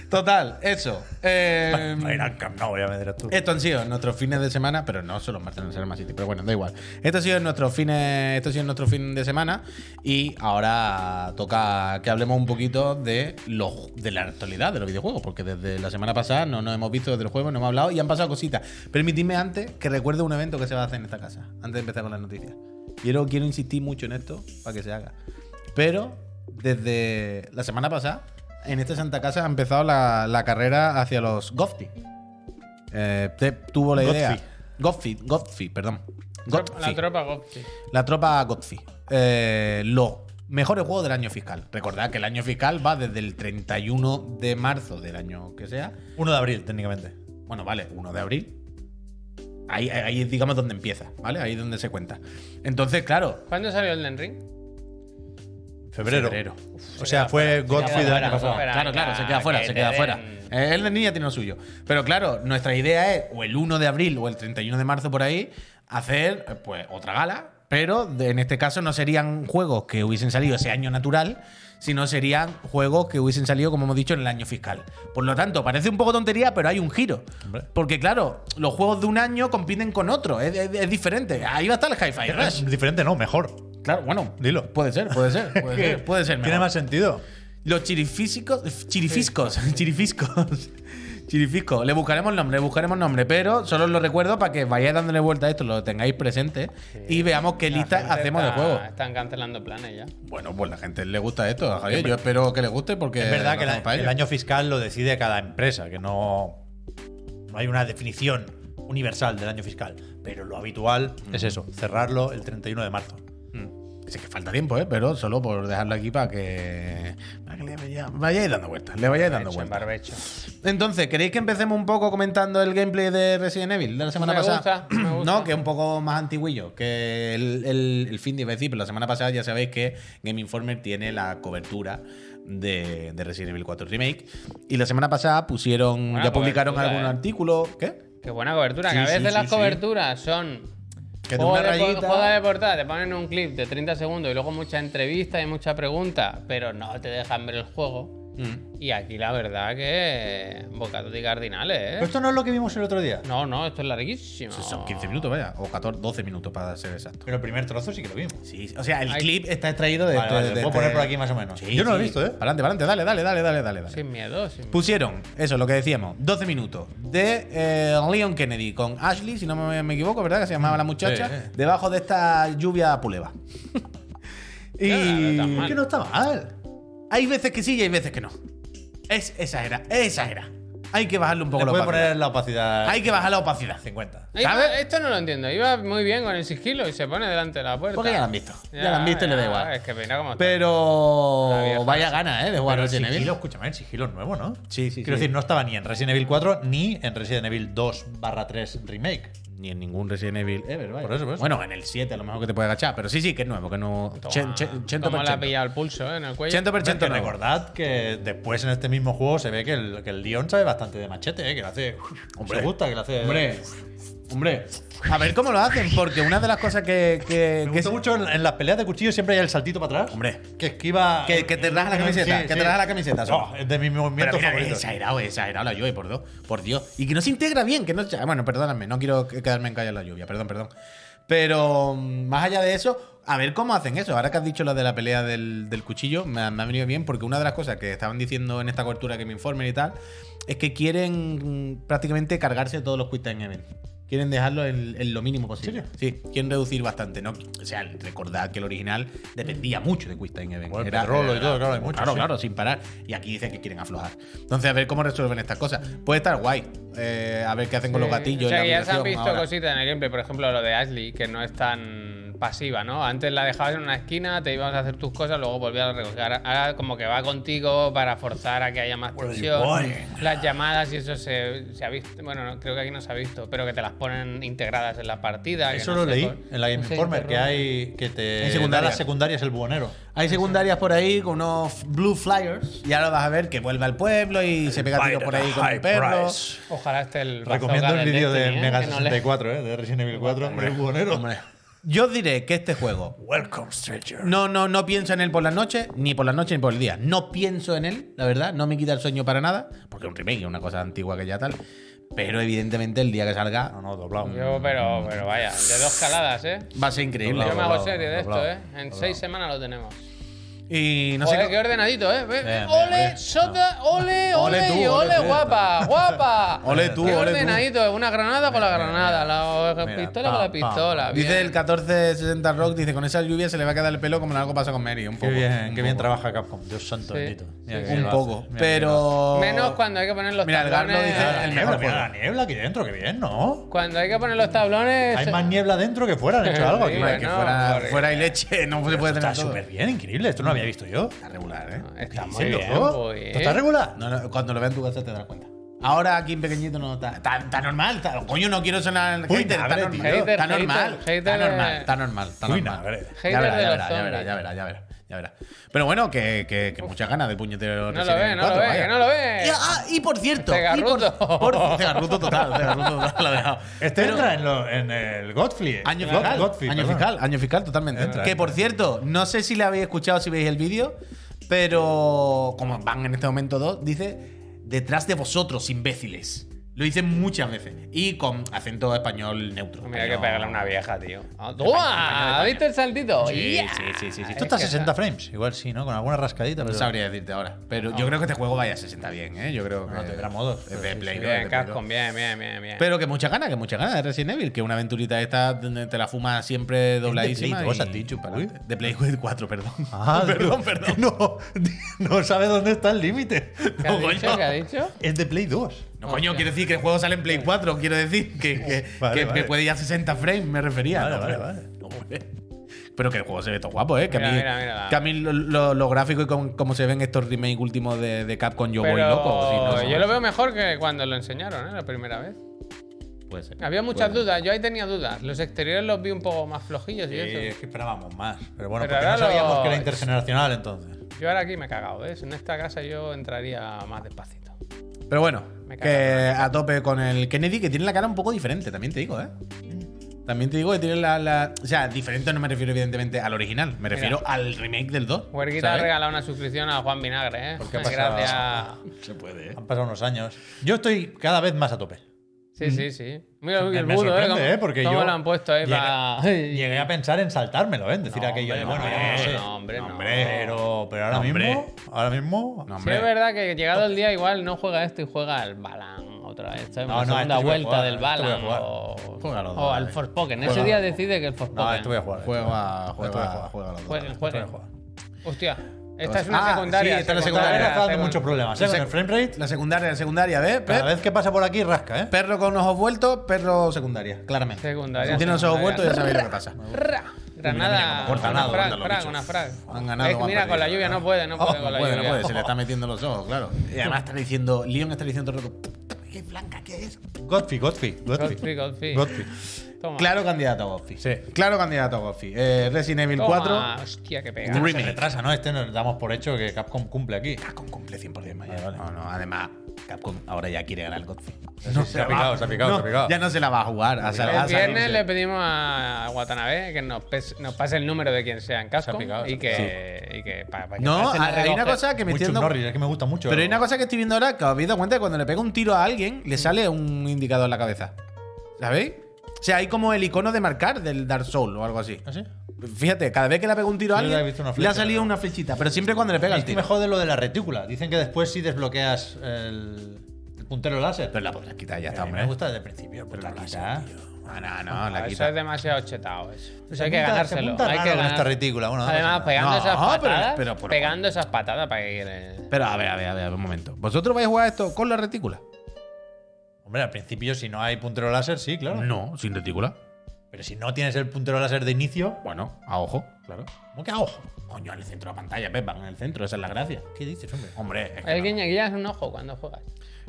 Total, eso. Eh, Va a ir al Camp Nou, ya me dirás tú. Estos han sido nuestros fines de semana, pero no solo martes en el Cinema City, pero bueno, da igual. Estos han sido nuestros fines, estos han sido nuestros fines de semana y ahora toca que hablemos un poquito de los de la actualidad de los videojuegos, porque desde la semana pasada no nos hemos visto desde el juego, no hemos hablado y han pasado cositas. Permitidme antes que recuerde un evento que se va a hacer en esta casa, antes de empezar con las noticias. Quiero, quiero insistir mucho en esto para que se haga. Pero desde la semana pasada, en esta Santa Casa ha empezado la, la carrera hacia los Gofti. Eh, tuvo la idea. Perdón. Godfrey. La tropa Gopsi. La tropa Godfrey. Eh, los mejores juegos del año fiscal. Recordad que el año fiscal va desde el 31 de marzo del año que sea. 1 de abril, técnicamente. Bueno, vale, 1 de abril. Ahí, ahí es, digamos, donde empieza, ¿vale? Ahí es donde se cuenta. Entonces, claro, ¿Cuándo salió el Den Ring? Febrero. febrero. O sea, fue Godfrey del año pasado. Claro, claro, se queda fuera, que se queda den- fuera. Eh, El de niña tiene lo suyo. Pero claro, nuestra idea es, o el 1 de abril o el 31 de marzo por ahí, hacer eh, pues otra gala. Pero de- en este caso no serían juegos que hubiesen salido ese año natural, sino serían juegos que hubiesen salido, como hemos dicho, en el año fiscal. Por lo tanto, parece un poco tontería, pero hay un giro. Hombre. Porque claro, los juegos de un año compiten con otros, es, es- es diferente. Ahí va a estar el Hi-Fi Rush. Es diferente, no, mejor. Claro, bueno, Dilo. Puede ser, puede ser, puede ser, puede ser. Tiene mejor. más sentido. Los chirifísicos. Chirifiscos. Chirifiscos. Chirifiscos. Le buscaremos nombre, le buscaremos nombre. Pero solo os lo recuerdo para que vayáis dándole vuelta a esto, lo tengáis presente y veamos qué La lista hacemos de juego. Están cancelando planes ya. Bueno, pues la gente le gusta esto, a Javier. Yo espero que le guste porque. Es verdad que la- el año fiscal lo decide cada empresa, que no, no hay una definición universal del año fiscal. Pero lo habitual es eso, cerrarlo el 31 de marzo. Sé que falta tiempo, ¿eh? Pero solo por dejarlo aquí para que. Para que le vaya- vayáis dando vueltas. Le vayáis dando vueltas. barbecho. Entonces, ¿queréis que empecemos un poco comentando el gameplay de Resident Evil de la semana Me pasada? gusta, me gusta. No, que es un poco más antiguillo que el, el, el fin de iba a decir, pero la semana pasada ya sabéis que Game Informer tiene la cobertura de, de Resident Evil 4 Remake. Y la semana pasada pusieron, Buena ya publicaron algún ¿eh? artículo. ¿Qué? Qué buena cobertura. Sí, que a veces sí, las coberturas son. Que de una de, rayita- juego de portada, te ponen un clip de 30 segundos y luego mucha entrevista y mucha pregunta, pero no te dejan ver el juego. Mm. Y aquí la verdad que bocados y cardinales, Pero ¿eh? esto no es lo que vimos el otro día. No, no, esto es larguísimo. Son 15 minutos, vaya. O 14, 12 minutos para ser exacto. Pero el primer trozo sí que lo vimos. Sí, o sea, el clip está extraído de. Vale, este- vale, de puedo este- poner por aquí más o menos. Sí, Yo no lo he visto, ¿eh? Para adelante, para adelante, dale, dale, dale, dale, dale. dale. Sin miedo, sin miedo. Pusieron, eso, lo que decíamos, 12 minutos de eh, Leon Kennedy con Ashley, si no me, me equivoco, ¿verdad? Que se llamaba la muchacha, Sí, debajo de esta lluvia puleva. y Claro, no que no está mal. Hay veces que sí y hay veces que no. Es exagera, es exagera. Hay que bajarle un poco Le la puede opacidad. poner la opacidad Hay que bajar la opacidad. 50. Iba- ¿sabes? esto no lo entiendo. Iba muy bien con el sigilo y se pone delante de la puerta. Porque ya lo han visto. Ya, lo han visto y le da ya, igual. Es que mira cómo está. La Pero vieja. vaya gana, ¿eh? De jugar Pero el Resident Evil. sigilo, escúchame, el sigilo es nuevo, ¿no? Sí, sí, Quiero sí. decir, no estaba ni en Resident Evil 4 ni en Resident Evil 2 3 Remake. Ni en ningún Resident Evil ever, vaya. Por eso, por eso. Bueno, en el 7 a lo mejor que te puede agachar, pero sí, sí, que es nuevo, que no. Cómo le ha pillado el pulso ¿eh? en el cuello. Chento por Que chento nuevo. recordad que después en este mismo juego se ve que el, que el Leon sabe bastante de machete, ¿eh? que le hace. Hombre. se gusta, que le hace. Hombre, hombre. A ver cómo lo hacen, porque una de las cosas que. que, Me que gusta mucho en, en las peleas de cuchillo siempre hay el saltito para atrás. Hombre. Que esquiva. Que- que te raja la camiseta, que te raja la camiseta, solo. Es de mis movimientos mira, favoritos. exagerado, exagerado la lluvia, por Dios. Por Dios. Y que no se integra bien, que no. Bueno, perdóname, no quiero quedarme en calle en la lluvia, perdón, perdón. Pero mm, más allá de eso, a ver cómo hacen eso. Ahora que has dicho lo de la pelea del, del cuchillo, me ha, me ha venido bien porque una de las cosas que estaban diciendo en esta cobertura que me informen y tal, es que quieren mm, prácticamente cargarse todos los Quick Time Events. Quieren dejarlo en, en lo mínimo posible. ¿En Sí, quieren reducir bastante. ¿no? O sea, recordad que el original dependía mucho de Quick Time Event. El petróleo y todo, claro, hay mucho, Claro, sí. claro, sin parar. Y aquí dicen que quieren aflojar. Entonces, a ver cómo resuelven estas cosas. Puede estar guay. eh, a ver qué hacen con los gatillos. O sea, en que la ya se han visto ahora. cositas en el gameplay. Por ejemplo, lo de Ashley, que no es tan pasiva, ¿no? Antes la dejabas en una esquina, te ibas a hacer tus cosas, luego volvías a recoger. Ahora- Ahora como que va contigo para forzar a que haya más tensión. Las llamadas y eso se, se ha visto. Bueno, no, creo que aquí no se ha visto, pero que te las ponen integradas en la partida. Eso no lo sé, leí en la Game no Informer, que hay que te secundarias. las secundarias el buhonero. Hay secundarias por ahí con unos blue flyers. Y ahora vas a ver que vuelve al pueblo y se pega tiro por ahí con el perro. Ojalá esté el Recomiendo el del vídeo de Destiny, ¿eh? Mega Que no le- 64, ¿eh? de Resident Evil 4, el buhonero. Hombre. Yo os diré que este juego Welcome, stranger. No, no, no pienso en él por las noches, ni por las noches ni por el día. No pienso en él, la verdad, no me quita el sueño para nada, porque es un remake, es una cosa antigua que ya tal. Pero evidentemente el día que salga No, no, doblado. Yo, pero, pero vaya, de dos caladas, ¿eh? va a ser increíble. Yo me Doblado, hago serie de esto, doblado, ¿eh? En seis semanas lo tenemos. Y no Joder, sé. qué ordenadito, ¿eh? Bien, ole, bien, bien. Sota, ole, Ole ole, tú, y ole guapa, guapa. Ole tú, Qué ole tú. ordenadito, una granada con la granada, la Mira, pistola con la pistola. bien. Dice el 1460 Rock, dice, con esa lluvia se le va a quedar el pelo como algo pasa con Mary. Un Qué poco. bien, un qué bien trabaja Capcom. Dios santo Sí. bendito. Mira Sí, qué sí. bien Un poco. hace. Mira qué Pero. Menos cuando hay que poner los Mira, el Garlo tablones. dice bien lo hace. el La mejor niebla, mira juego. la niebla aquí dentro, qué bien, ¿no? Cuando hay que poner los tablones. Hay más niebla dentro que fuera, han hecho algo aquí. Que fuera, y leche no se puede Está tener todo. súper bien, increíble. Esto no lo había visto yo. Está regular, ¿eh? Está ¿En muy serio, bien, bro? pues. ¿Esto está regular? No, no, cuando lo veas en tu casa te darás cuenta. Ahora aquí en pequeñito no está. Está, está normal. está- coño, no quiero sonar Uy, hater. Está normal. está normal. hater, está normal. Está normal. Está normal. verás, de ya verás, ya verás, ya verás, ya verás, ya verás. Pero bueno, que, que, que muchas ganas del puñetero. No Resident lo ve, Evil no lo 4, ve, vaya. que no lo ve. Y, ah, y por cierto. y Cegarruto. Por, por, cegarruto total, cegarruto total, lo he dejado. Este Pero- entra en, lo- en el Godfrey. Año God- fiscal, Godfrey, año perdón. fiscal, año fiscal totalmente. Entra, que por cierto, no sé si le habéis escuchado, si veis el vídeo, pero como van en este momento dos, dice detrás de vosotros, imbéciles. Lo dicen muchas veces. Y con acento español neutro. Mira que Español- pegarle a una vieja, tío. Ah, ¡Toma! español. ¿Viste el saltito? Sí, Yeah. sí, sí, sí, sí. Esto Es está a que 60 esa- frames. Igual sí, ¿no? Con alguna rascadita. No Pero... sabría decirte ahora. Pero yo creo que este juego vaya a 60 bien, ¿eh? Yo creo que. No, tendrá modos, Es pero de sí, Play sí. 2, es de Bien, Play 2. Capcom, bien, bien, bien, bien. Pero que mucha ganas, que mucha ganas de Resident Evil, que una aventurita esta te la fuma siempre dobladísima. Play 2 y- has dicho, para. De Play 4, perdón. Ah, perdón, perdón. No, no sabe dónde está el límite. ¿Qué ha no, dicho? ¿Qué ha dicho? Es de Play 2. No, coño, quiero decir que el juego sale en Play 4, quiero decir que, que, Vale, que vale. me puede ir a 60 frames, me refería. Vale, no, vale, vale. No, hombre. Pero que el juego se ve todo guapo, ¿eh? Que Mira, a mí, mira, mira que a mí lo, lo- lo gráfico y cómo se ven estos remakes últimos de, de Capcom, yo voy Pero loco. no yo lo veo mejor que cuando lo enseñaron, ¿eh? La primera vez. Puede ser. Había muchas Puede dudas, yo ahí tenía dudas. Los exteriores los vi un poco más flojillos y Sí, es que esperábamos más. Pero bueno, Pero porque no ahora sabíamos lo- que era intergeneracional entonces. Yo ahora aquí me he cagado, ¿ves? En esta casa yo entraría más despacito. Pero bueno, Me que a tope con el Kennedy, que tiene la cara un poco diferente, también te digo, ¿eh? También te digo que tiene la, la- O sea, diferente no me refiero evidentemente al original, me refiero al remake del 2. Huerguita ha regalado una suscripción a Juan Vinagre, ¿eh? pasado? Gracias. Se puede, ¿eh? Han pasado unos años. Yo estoy cada vez más a tope. Sí, sí, sí. Mira Me- el me budo, ¿eh? sorprende, ¿Cómo, ¿eh? Porque cómo yo lo han puesto ahí llegué- para. Llegué a pensar en saltármelo, ¿eh? En decir No, aquello de, hombre, bueno, no, ya no sé. no, hombre, no. Pero, pero ahora hombre. mismo, ahora mismo, Sí, hombre. es verdad que llegado el día igual no juega esto y juega al Balan otra vez. ¿sabes? No, no, segunda este vuelta jugar, del este Balan o, Juega los o al vale. Forspoken. Juega. Ese día decide que el Forspoken. no, esto voy a jugar. Juega, juega, juega los dos. Jueguen, Esto voy a jueguen. jugar. Hostia, esta es una Ah, secundaria. sí, esta es la Cada secundaria. está dando muchos problemas, ¿eh? Con el frame rate. La secundaria, la secundaria, ¿ves? Cada ¿Ves? vez que pasa por aquí, rasca, ¿eh? Perro con ojos vueltos, perro secundaria, claramente. Secundaria, Si tiene los ojos vueltos, ya sabéis lo que pasa. Ra, Granada. corta una nada, frag, una frag. Han ganado, Es que mira, con la lluvia no puede, no puede No con la puede, no lluvia. puede, se le está metiendo los ojos, claro. Y además está diciendo, Leon está diciendo todo el rato, qué blanca que es. Godfrey, Godfrey, Godfrey, Godfrey. Godfrey. Toma. Claro candidato a Godfrey. Sí. Claro candidato a Godfrey. Eh, Resident Evil Toma. 4. Hostia, qué pega. Remake. Se retrasa, ¿no? Este nos damos por hecho que Capcom cumple aquí. Capcom cumple 100% mañana. Vale, vale. No, no, además, Capcom ahora ya quiere ganar el Godfrey. Sí, se ha picado, se ha picado, no, se ha picado. Ya no se la va a jugar. a sal- a El viernes le pedimos a Watanabe que nos, pes- nos pase el número de quien sea en casco Se ha picado, y que, y que pa- pa que No, hay una cosa que me estoy dando- Norris, es que me gusta mucho. Pero hay una cosa que estoy viendo ahora que os habéis dado cuenta que cuando le pega un tiro a alguien, le sale un indicador en la cabeza. ¿Sabéis? O sea, hay como el icono de marcar del Dark Soul o algo así. ¿Ah, sí? Fíjate, cada vez que le pega un tiro a alguien, le ha salido ¿no? una flechita, pero siempre cuando le pega el Es que tiro. me jode lo de la retícula. Dicen que después si desbloqueas el, el puntero láser. Pero la podrás quitar ya Pero está, hombre. me gusta desde el principio. Pero la láser, quita. tío. Ah, no, no, Ah, la eso quita. es demasiado chetado eso. Eso hay que apunta- se ganárselo. apunta hay que ganar. esta retícula. Bueno, no Además, pegando No, esas pero- patadas, pero por- pegando esas patadas para que... le- Pero a ver, a ver, a ver, un momento. ¿Vosotros vais a jugar esto con la retícula? Hombre, al principio, si no hay puntero láser, sí, claro. No, sin retícula. Pero si no tienes el puntero láser de inicio, Bueno, a ojo, claro. ¿cómo que a ojo? Coño, en el centro de la pantalla, Pep, van en el centro, esa es la gracia. ¿Qué dices, hombre? Hombre, es que, El no. guiña guiña es un ojo cuando juegas.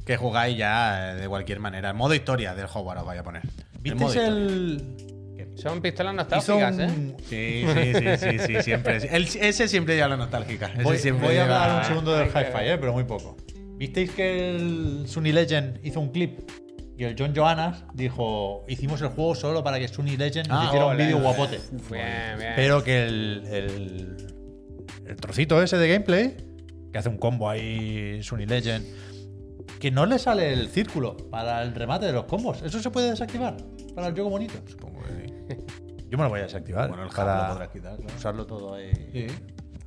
que jugáis ya eh, de cualquier manera. El modo historia del Hogwarts os vaya a poner. ¿Visteis el. Son pistolas nostálgicas, ¿eh? Sí, sí, sí, sí, sí, siempre. El- ese siempre lleva la nostálgica. Ese Voy, siempre voy a lleva- hablar un segundo del hi-fi, eh, pero muy poco. ¿Visteis que el Sunny Legend hizo un clip? Y el John Johannes dijo: Hicimos el juego solo para que Sunny Legend nos Ah, hiciera un vídeo guapote. Bien, bien. Pero que el, el, el trocito ese de gameplay, que hace un combo ahí, Sunny Legend, que no le sale el círculo para el remate de los combos. ¿Eso se puede desactivar para el juego bonito? Supongo que sí. Yo me lo voy a desactivar. Bueno, el para lo podrás quitar, claro. usarlo todo ahí. Sí.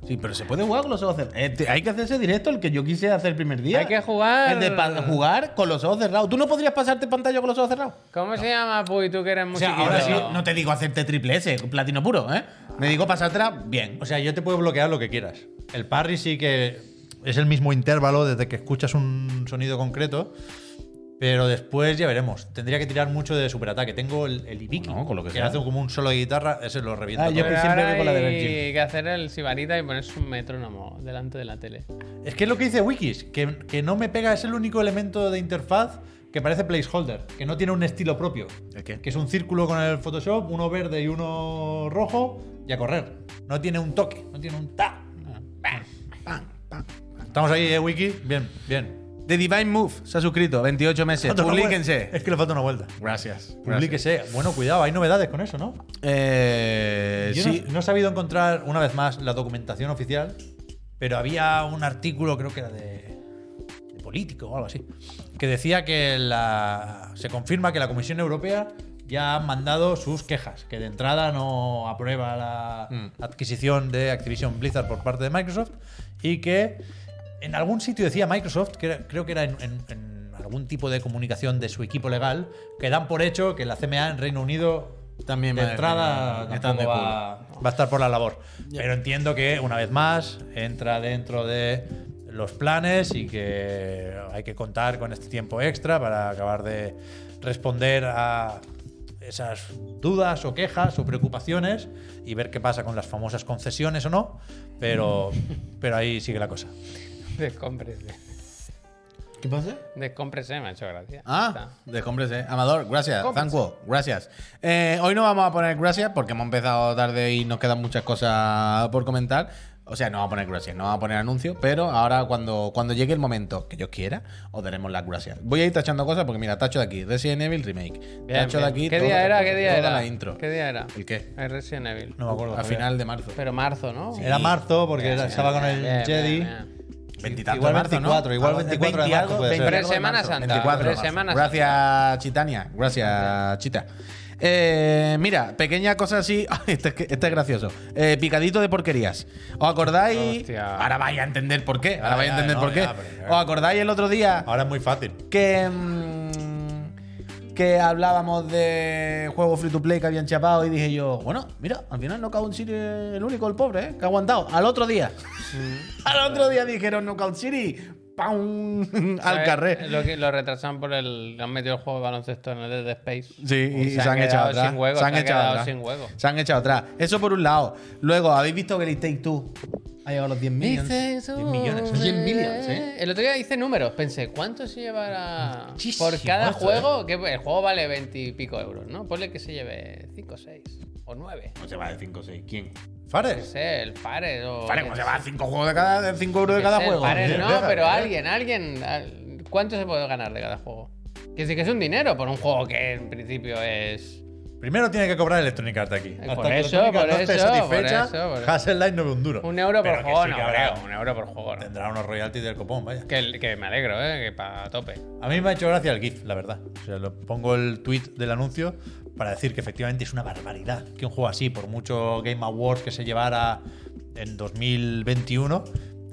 Sí, pero se puede jugar con los ojos cerrados. Eh, hay que hacer ese directo, el que yo quise hacer el primer día. Hay que jugar- El de jugar con los ojos cerrados. ¿Tú no podrías pasarte pantalla con los ojos cerrados? ¿Cómo se llama, Puy? Tú que eres O sea, musiquito. ahora sí, no te digo hacerte triple S, platino puro, ¿eh? Me digo pasártela bien. O sea, yo te puedo bloquear lo que quieras. El parry sí que es el mismo intervalo desde que escuchas un sonido concreto. Pero después ya veremos. Tendría que tirar mucho de superataque. Tengo el, el Ibiki, No, con lo que que sea. hace como un solo de guitarra. Ese lo revienta Ah, todo. yo Pero siempre ahora voy con la de hay Virgin. que hacer el sibarita y ponerse un metrónomo delante de la tele. Es que es lo que dice Wikis, que, que no me pega, es el único elemento de interfaz que parece placeholder, que no tiene un estilo propio. ¿El qué? Que es un círculo con el Photoshop, uno verde y uno rojo, y a correr. No tiene un toque, no tiene un ta. Pam, pam. Estamos ahí, eh, Wiki. Bien, bien. The Divine Move se ha suscrito, 28 meses. Publíquense. Es que le falta una vuelta. Gracias. Publíquese. Bueno, cuidado, hay novedades con eso, ¿no? Eh, Yo sí. no, no he sabido encontrar, una vez más, la documentación oficial, pero había un artículo, creo que era de, de político o algo así, que decía que la, se confirma que la Comisión Europea ya ha mandado sus quejas, que de entrada no aprueba la Mm. adquisición de Activision Blizzard por parte de Microsoft y que en algún sitio decía Microsoft, que era- creo que era en, en- en algún tipo de comunicación de su equipo legal, que dan por hecho que la CMA en Reino Unido También de entrada de va a estar por la labor. Pero entiendo que, una vez más, entra dentro de los planes y que hay que contar con este tiempo extra para acabar de responder a esas dudas o quejas o preocupaciones y ver qué pasa con las famosas concesiones o no. Pero, pero ahí sigue la cosa. Descómprese. ¿Qué pasa? Descómprese, me ha hecho gracia. Ah, descómprese. Amador, gracias. You, gracias. Eh, hoy no vamos a poner gracias porque hemos empezado tarde y nos quedan muchas cosas por comentar. O sea, no vamos a poner gracias, no vamos a poner anuncios, pero ahora cuando, cuando llegue el momento que Dios quiera, os daremos las gracias. Voy a ir tachando cosas porque mira, tacho de aquí, Resident Evil Remake. Bien, tacho de aquí. ¿Qué todo- día era? ¿Qué día toda era? la intro. ¿Qué día era? ¿El qué? El Resident Evil. No me acuerdo. A final de marzo. Pero marzo, ¿no? Era marzo porque Bien, estaba con el Jedi. Veintitantos Igual de marzo, 24, ¿no? igual Algo de 24 de 20 marzo puede ser. 20 Pre- algo de Semana. Santa, 24 de Gracias, Chitania. Gracias, Chita. Eh, mira, pequeña cosa así. Ay, Este, es que- este es gracioso. Eh, picadito de porquerías. ¿Os acordáis? Hostia. Ahora vais a entender por qué. Ahora Ya, vais a ya, entender no, por qué. ya, pero ya. ¿Os acordáis el otro día Ahora es muy fácil. que. mm, que hablábamos de juegos free to play que habían chapado y dije yo, bueno, mira, al final Knockout City es el único, el pobre, ¿eh? que ha aguantado. Al otro día, al otro día dijeron Knockout City, ¡pam! al carré. Lo, que, lo retrasan por el. Han metido el juego de baloncesto en el Dead Space. Sí, y se, han, echado atrás. sin huevo. se han echado quedado atrás. sin huevo. Se han echado atrás. Eso por un lado. Luego, ¿habéis visto que el Take Two ha llegado a los 10 millones? 10 millones, 10 millones, ¿eh? El otro día hice números. Pensé, ¿cuánto se llevará Muchísimo por cada juego? Que el juego vale 20 y pico euros, ¿no? Ponle que se lleve 5 o 6 o 9. No se va de 5 o 6. ¿Quién? No Fares. sé, el Fares o. Vale, ¿cómo se va? 5 juegos de cada, de 5 euros de cada sé, juego. Fares no, Deja, pero deja. alguien, alguien. al- ¿Cuánto se puede ganar de cada juego? Que sí que es un dinero por un juego que en principio es. Primero tiene que cobrar Electronic Arts aquí. Eh, Hasta por que eso, por no esté eso, por eso, por eso. Hassellight no ve un duro. Un euro por Pero juego, sí no, habrá-. Un euro por juego, ¿no? Tendrá unos royalties del copón, vaya. Que, que me alegro, ¿eh? Que para tope. A mí me ha hecho gracia el GIF, la verdad. O sea, lo pongo el tweet del anuncio para decir que efectivamente es una barbaridad que un juego así, por mucho Game Awards que se llevara en 2021,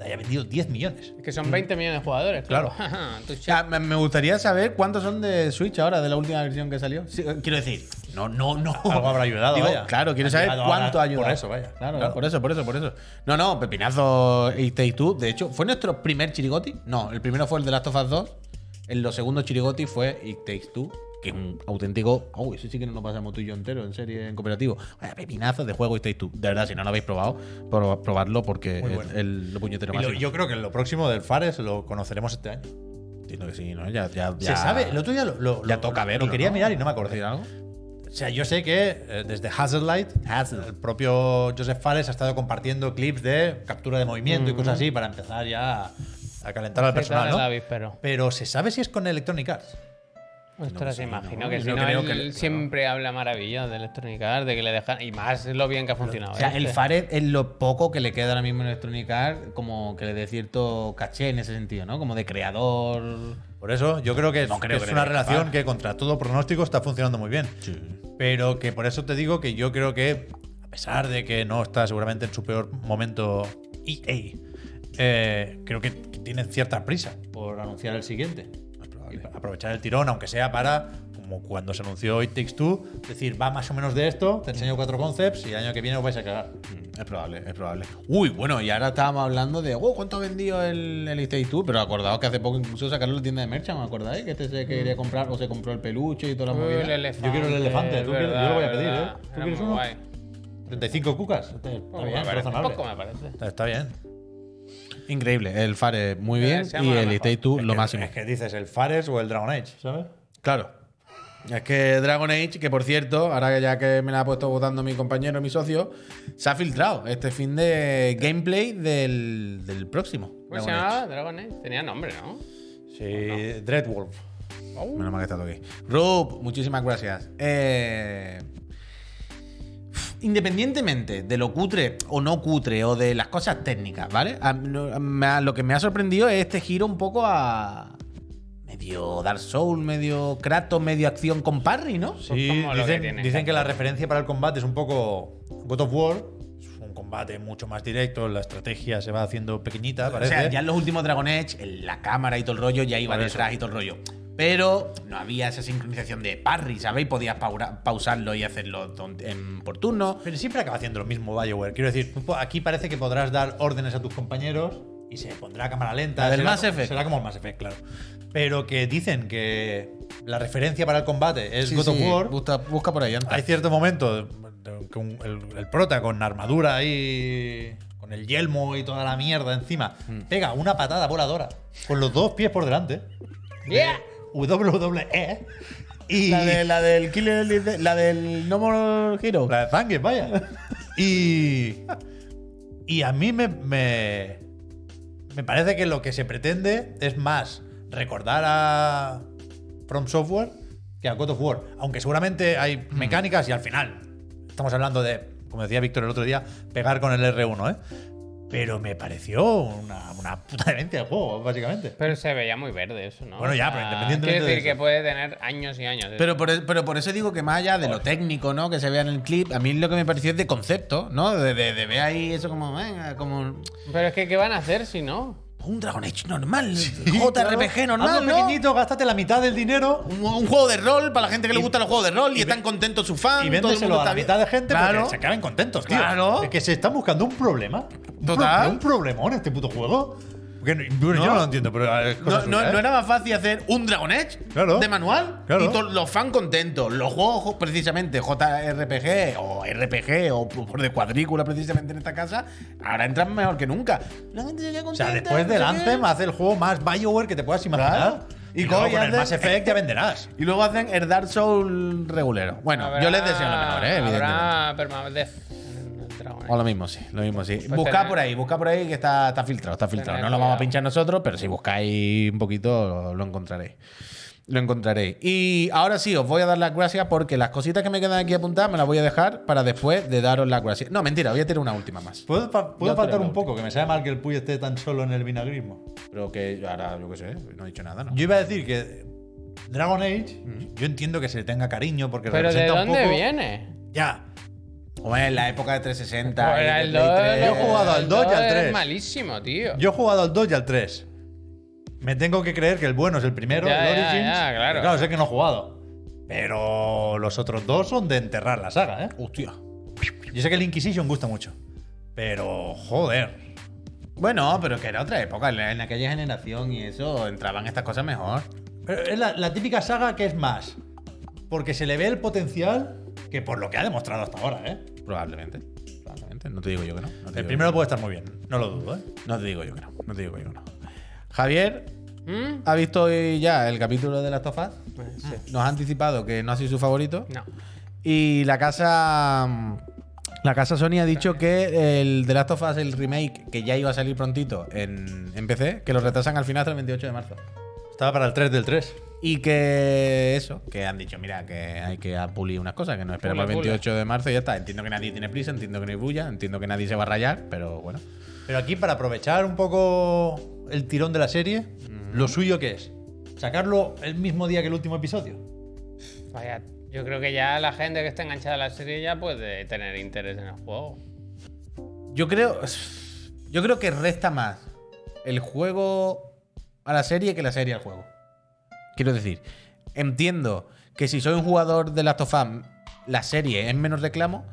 haya vendido 10 millones. Es que son 20 millones de jugadores, claro. Tú, O sea, me gustaría saber cuántos son de Switch ahora, de la última versión que salió. Sí, quiero decir, no, no, no. Algo habrá ayudado, Digo, vaya. Claro, quiero saber cuánto ha ayudado. por eso, vaya. Claro, Claro. por eso, por eso, por eso. No, no, pepinazo It Takes Two. De hecho, ¿fue nuestro primer chirigoti? No, el primero fue el de Last of Us 2. En los segundos chirigoti fue It Takes Two, que es un auténtico. Uy, eso sí que no lo pasamos tú y yo entero, en serie, en cooperativo. Vaya, pepinazo de juego It Takes Two. De verdad, si no lo habéis probado, proba- probadlo porque es el, lo puñetero Y lo- máximo. yo creo que lo próximo del Fares lo conoceremos este año. Entiendo que sí, ¿no? Ya, ya, Se ya- sabe, el otro día lo, lo- Ya lo- toca lo verlo. quería ¿no? mirar y no me ¿Por acordé. algo? O sea, yo sé que eh, desde Hassellight, el propio Joseph Fares ha estado compartiendo clips de captura de movimiento y cosas así para empezar ya a, a calentar al ¿Qué personal, ¿no? Pero ¿se sabe si es con Electronic Arts? Ostras, sé, imagino no, que yo si no, creo él que- claro. siempre habla maravillas de Electronic Arts, de que le dejan. Y más lo bien que ha funcionado. O sea, el este. Faret es lo poco que le queda ahora mismo en Electronic Arts, como que le dé cierto caché en ese sentido, ¿no? Como de creador. Por eso yo creo que, No es- creo que que es le una relación parar. que contra todo pronóstico está funcionando muy bien. Pero que por eso te digo que yo creo que, a pesar de que no está seguramente en su peor momento EA, eh, creo que tienen cierta prisa por anunciar el siguiente. Aprovechar el tirón, aunque sea para, como cuando se anunció It Takes Two, decir, va más o menos de esto, te enseño cuatro concepts y el año que viene os vais a cagar. Es probable, es probable. Uy, bueno, y ahora estábamos hablando de, oh, ¿cuánto ha vendido el, el Stay 2? Pero acordaos que hace poco incluso sacaron la tienda de Merchant, ¿me acordáis? Que este se quería comprar o se compró el peluche y el movidas. elefante. Yo quiero el elefante, tú quieres- yo lo voy a pedir, ¿eh? ¿Tú quieres uno? guay. 35 cucas. Está, bien, me parece, razonable. poco me parece. Está, está bien. Increíble, el Fare muy bien y el 2 Es lo que- máximo. Es que dices el Fares o el Dragon Age, ¿sabes? Claro. Es que Dragon Age, que por cierto, ahora que ya que me la ha puesto votando mi compañero, mi socio, se ha filtrado este fin de gameplay del, del próximo. ¿Cómo se Dragon Age. llamaba? Dragon Age. Tenía nombre, ¿no? Sí, Dreadwolf. Menos mal que está todo aquí. Rub, muchísimas gracias. Eh, Independientemente de lo cutre o no cutre o de las cosas técnicas, ¿vale? A- no- me ha- lo que me ha sorprendido es este giro un poco a. medio Dark Souls, medio Kratos, medio acción con parry, ¿no? Sí, que dicen, que la referencia para el combate es un poco God of War. Es un combate mucho más directo, la estrategia se va haciendo pequeñita, O parece. sea, ya en los últimos Dragon Edge, en la cámara y todo el rollo ya iba detrás y todo el rollo. Pero no había esa sincronización de parry, ¿sabéis? Podías paura- pausarlo y hacerlo en- por turno. Pero siempre acaba haciendo lo mismo BioWare. Quiero decir, aquí parece que podrás dar órdenes a tus compañeros y se pondrá a cámara lenta. Será Mass como- Effect. Será como el Mass Effect, claro. Pero que dicen que la referencia para el combate es Sí, God of sí, War. Busca, busca por ahí, anda. Hay cierto momento que un- el, el prota con armadura ahí, con el yelmo y toda la mierda encima, Mm. pega una patada voladora con los dos pies por delante. ¡Yeah! WWE. Y La, de, la del Killer, la del No More Hero. la de Zangief, vaya. Y Y a mí me, me, me parece que lo que se pretende es más recordar a From Software que a God of War. Aunque seguramente hay mecánicas y al final estamos hablando de, como decía Víctor el otro día, pegar con el R1, ¿eh? Pero me pareció una, una puta demencia el juego, básicamente. Pero se veía muy verde eso, ¿no? Bueno, ya, pero independientemente Quiero de decir que eso. puede tener años y años. Pero por, e, pero por eso digo que más allá de lo técnico, ¿no? Que se vea en el clip, a mí lo que me pareció es de concepto, ¿no? De, de, de ver ahí eso como, venga, como Pero es que, ¿qué van a hacer si no? Un Dragon Age normal, JRPG normal, ¿no? pequeñito, gástate la mitad del dinero Un, un juego de rol para la gente que le gusta los juegos de rol y, y están contentos sus fans. y todo el mundo véndeselo a está la mitad de gente Claro. porque se acaben contentos, tío. Claro. Es que se están buscando un problema. Un pro- Total. un problemón este puto juego. Porque no- bueno, yo no lo entiendo, pero es cosa No, no- suya, ¿eh? no era más fácil hacer un Dragon Edge Claro. de manual Claro. y todos los fans contentos. Los juegos precisamente JRPG o RPG o por de cuadrícula precisamente en esta casa, ahora entran mejor que nunca. La gente se queda O sea, después no del sé qué. Anthem hace el juego más Bioware que te puedas imaginar. Claro. Y, Y luego coge y con el hace- Mass Effect ya venderás. Y luego hacen el Dark Soul regulero. Bueno, Habrá- yo les deseo lo mejor, ¿eh? evidentemente. Habrá permadeath Age. O lo mismo, sí, lo mismo, sí. Pues buscad por ahí, buscad por ahí que está, está filtrado, está filtrado. No lo vamos a pinchar nosotros, pero si buscáis un poquito lo, lo encontraréis. Lo encontraréis. Y ahora sí, os voy a dar las gracias porque las cositas que me quedan aquí apuntadas me las voy a dejar para después de daros las gracias. No, mentira, voy a tirar una última más. ¿Puedo, faltar un poco? Que me sabe mal que el Puy esté tan solo en el vinagrismo. Pero que ahora, yo qué sé, no he dicho nada, ¿no? Yo iba a decir que Dragon Age, yo entiendo que se le tenga cariño porque Pero ¿de representa un dónde poco- viene? Ya, En la época de 360. Pues de el Play 2 3. Yo he jugado al el 2 y al es 3. malísimo, tío. yo he jugado al 2 y al 3. Me tengo que creer que el bueno es el primero, Ya, el Origins. ya, claro. Claro, sé que no he jugado. Pero los otros dos son de enterrar la saga, ¿eh? Hostia. Yo sé que el Inquisition gusta mucho. Pero, joder. Bueno, pero que era otra época. En en aquella generación y eso entraban estas cosas mejor. Pero es la, la típica saga que es más. Porque se le ve el potencial que por lo que ha demostrado hasta ahora, ¿eh? Probablemente. Probablemente. No te digo yo que no. no te El primero puede estar muy bien, no lo dudo, ¿eh? no. No te digo yo que no. No te digo yo que no. Javier, ¿Mm? ¿ha visto hoy ya el capítulo de las tofas? Pues sí. Nos ha anticipado que no ha sido su favorito. No. Y la casa. La casa Sony ha dicho que el The Last of Us, el remake, que ya iba a salir prontito en, en PC, que lo retrasan al final hasta el 28 de marzo. Estaba para el 3 del 3. Y que eso, que han dicho, mira, que hay que pulir unas cosas, que no esperamos el pule. 28 de marzo y ya está. Entiendo que nadie tiene prisa, entiendo que no hay bulla, entiendo que nadie se va a rayar, pero bueno. Pero aquí, para aprovechar un poco el tirón de la serie, lo suyo que es sacarlo el mismo día que el último episodio. Vaya, yo creo que ya la gente que está enganchada a la serie ya puede tener interés en el juego. Yo creo. Yo creo que resta más el juego a la serie que la serie al juego. Quiero decir, entiendo que si soy un jugador de Last of Us, la serie es menos reclamo,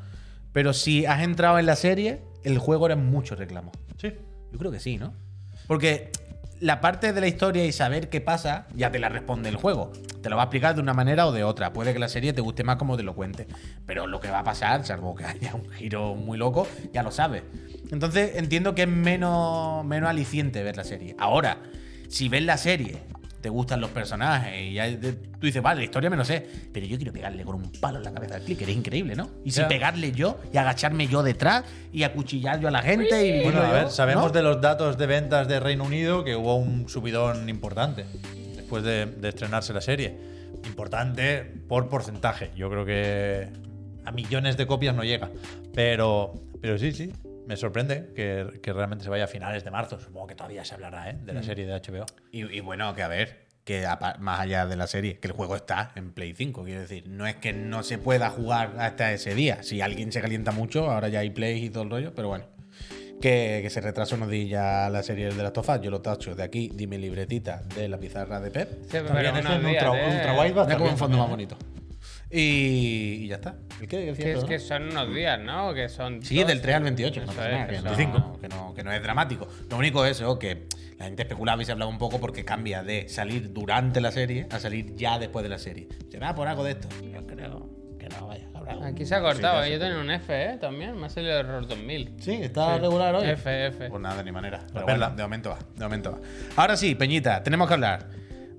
pero si has entrado en la serie, el juego era mucho reclamo. Sí. Yo creo que sí, ¿no? Porque la parte de la historia y saber qué pasa ya te la responde el juego. Te lo va a explicar de una manera o de otra. Puede que la serie te guste más como te lo cuente. Pero lo que va a pasar, salvo que haya un giro muy loco, ya lo sabes. Entonces entiendo que es menos, menos aliciente ver la serie. Ahora, si ves la serie, te gustan los personajes y ya te- tú dices, vale, la historia me lo sé, pero yo quiero pegarle con un palo en la cabeza al clicker, es increíble, ¿no? Y si pegarle yo y agacharme yo detrás y acuchillar yo a la gente y Bueno, a ver, sabemos ¿no? de los datos de ventas de Reino Unido que hubo un subidón importante después de, de estrenarse la serie. Importante por porcentaje. Yo creo que a millones de copias no llega. Pero, pero sí, sí. Me sorprende que, que realmente se vaya a finales de marzo. Supongo que todavía se hablará ¿eh? de la serie de HBO. Y, y bueno, que a ver, que apa- más allá de la serie, que el juego está en Play 5, quiero decir, no es que no se pueda jugar hasta ese día. Si alguien se calienta mucho, ahora ya hay Play y todo el rollo, pero bueno. Que, que se retrasa unos días ya la serie de las tofas, yo lo tacho de aquí, dime libretita de la pizarra de Pep. Sí, pero También días, ¿eh? como bien un fondo más bonito. Y, y ya está. ¿El qué? ¿El Que cierto, es no? que son unos días, ¿no? Que son. Sí, dos- del 3 al 28. no pasa es, nada, que, no, son- 25. que no- que no es dramático. Lo único es eso, que la gente especulaba y se hablaba un poco porque cambia de salir durante la serie a salir ya después de la serie. ¿Será por algo de esto? Yo creo que no, vaya. un- Aquí se ha cortado, Sí, ¿eh? yo tenía un F, ¿eh? También, me ha salido el error 2000. Sí, está Sí. regular hoy. F, F. Pues nada, ni manera. Pero verla. bueno, de momento va, de momento va. Ahora sí, Peñita, tenemos que hablar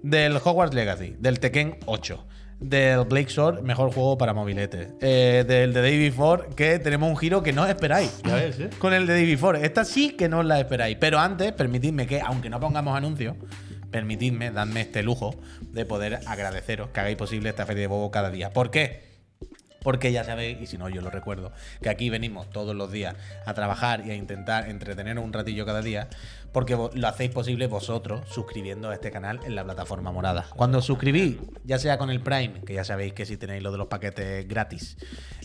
del Hogwarts Legacy, del Tekken 8. Del Blake Shore, mejor juego para mobilete. Eh, del de Day Before, que tenemos un giro que no esperáis. Ya ves, ¿eh? Con el de Day Before. Esta sí que no la esperáis. Pero antes, permitidme que, aunque no pongamos anuncios, permitidme, dadme este lujo de poder agradeceros que hagáis posible esta feria de bobo cada día. ¿Por qué? Porque ya sabéis, y si no yo lo recuerdo, que aquí venimos todos los días a trabajar y a intentar entreteneros un ratillo cada día, porque lo hacéis posible vosotros suscribiendo a este canal en la plataforma morada. Cuando suscribís, ya sea con el Prime, que ya sabéis que si tenéis lo de los paquetes gratis,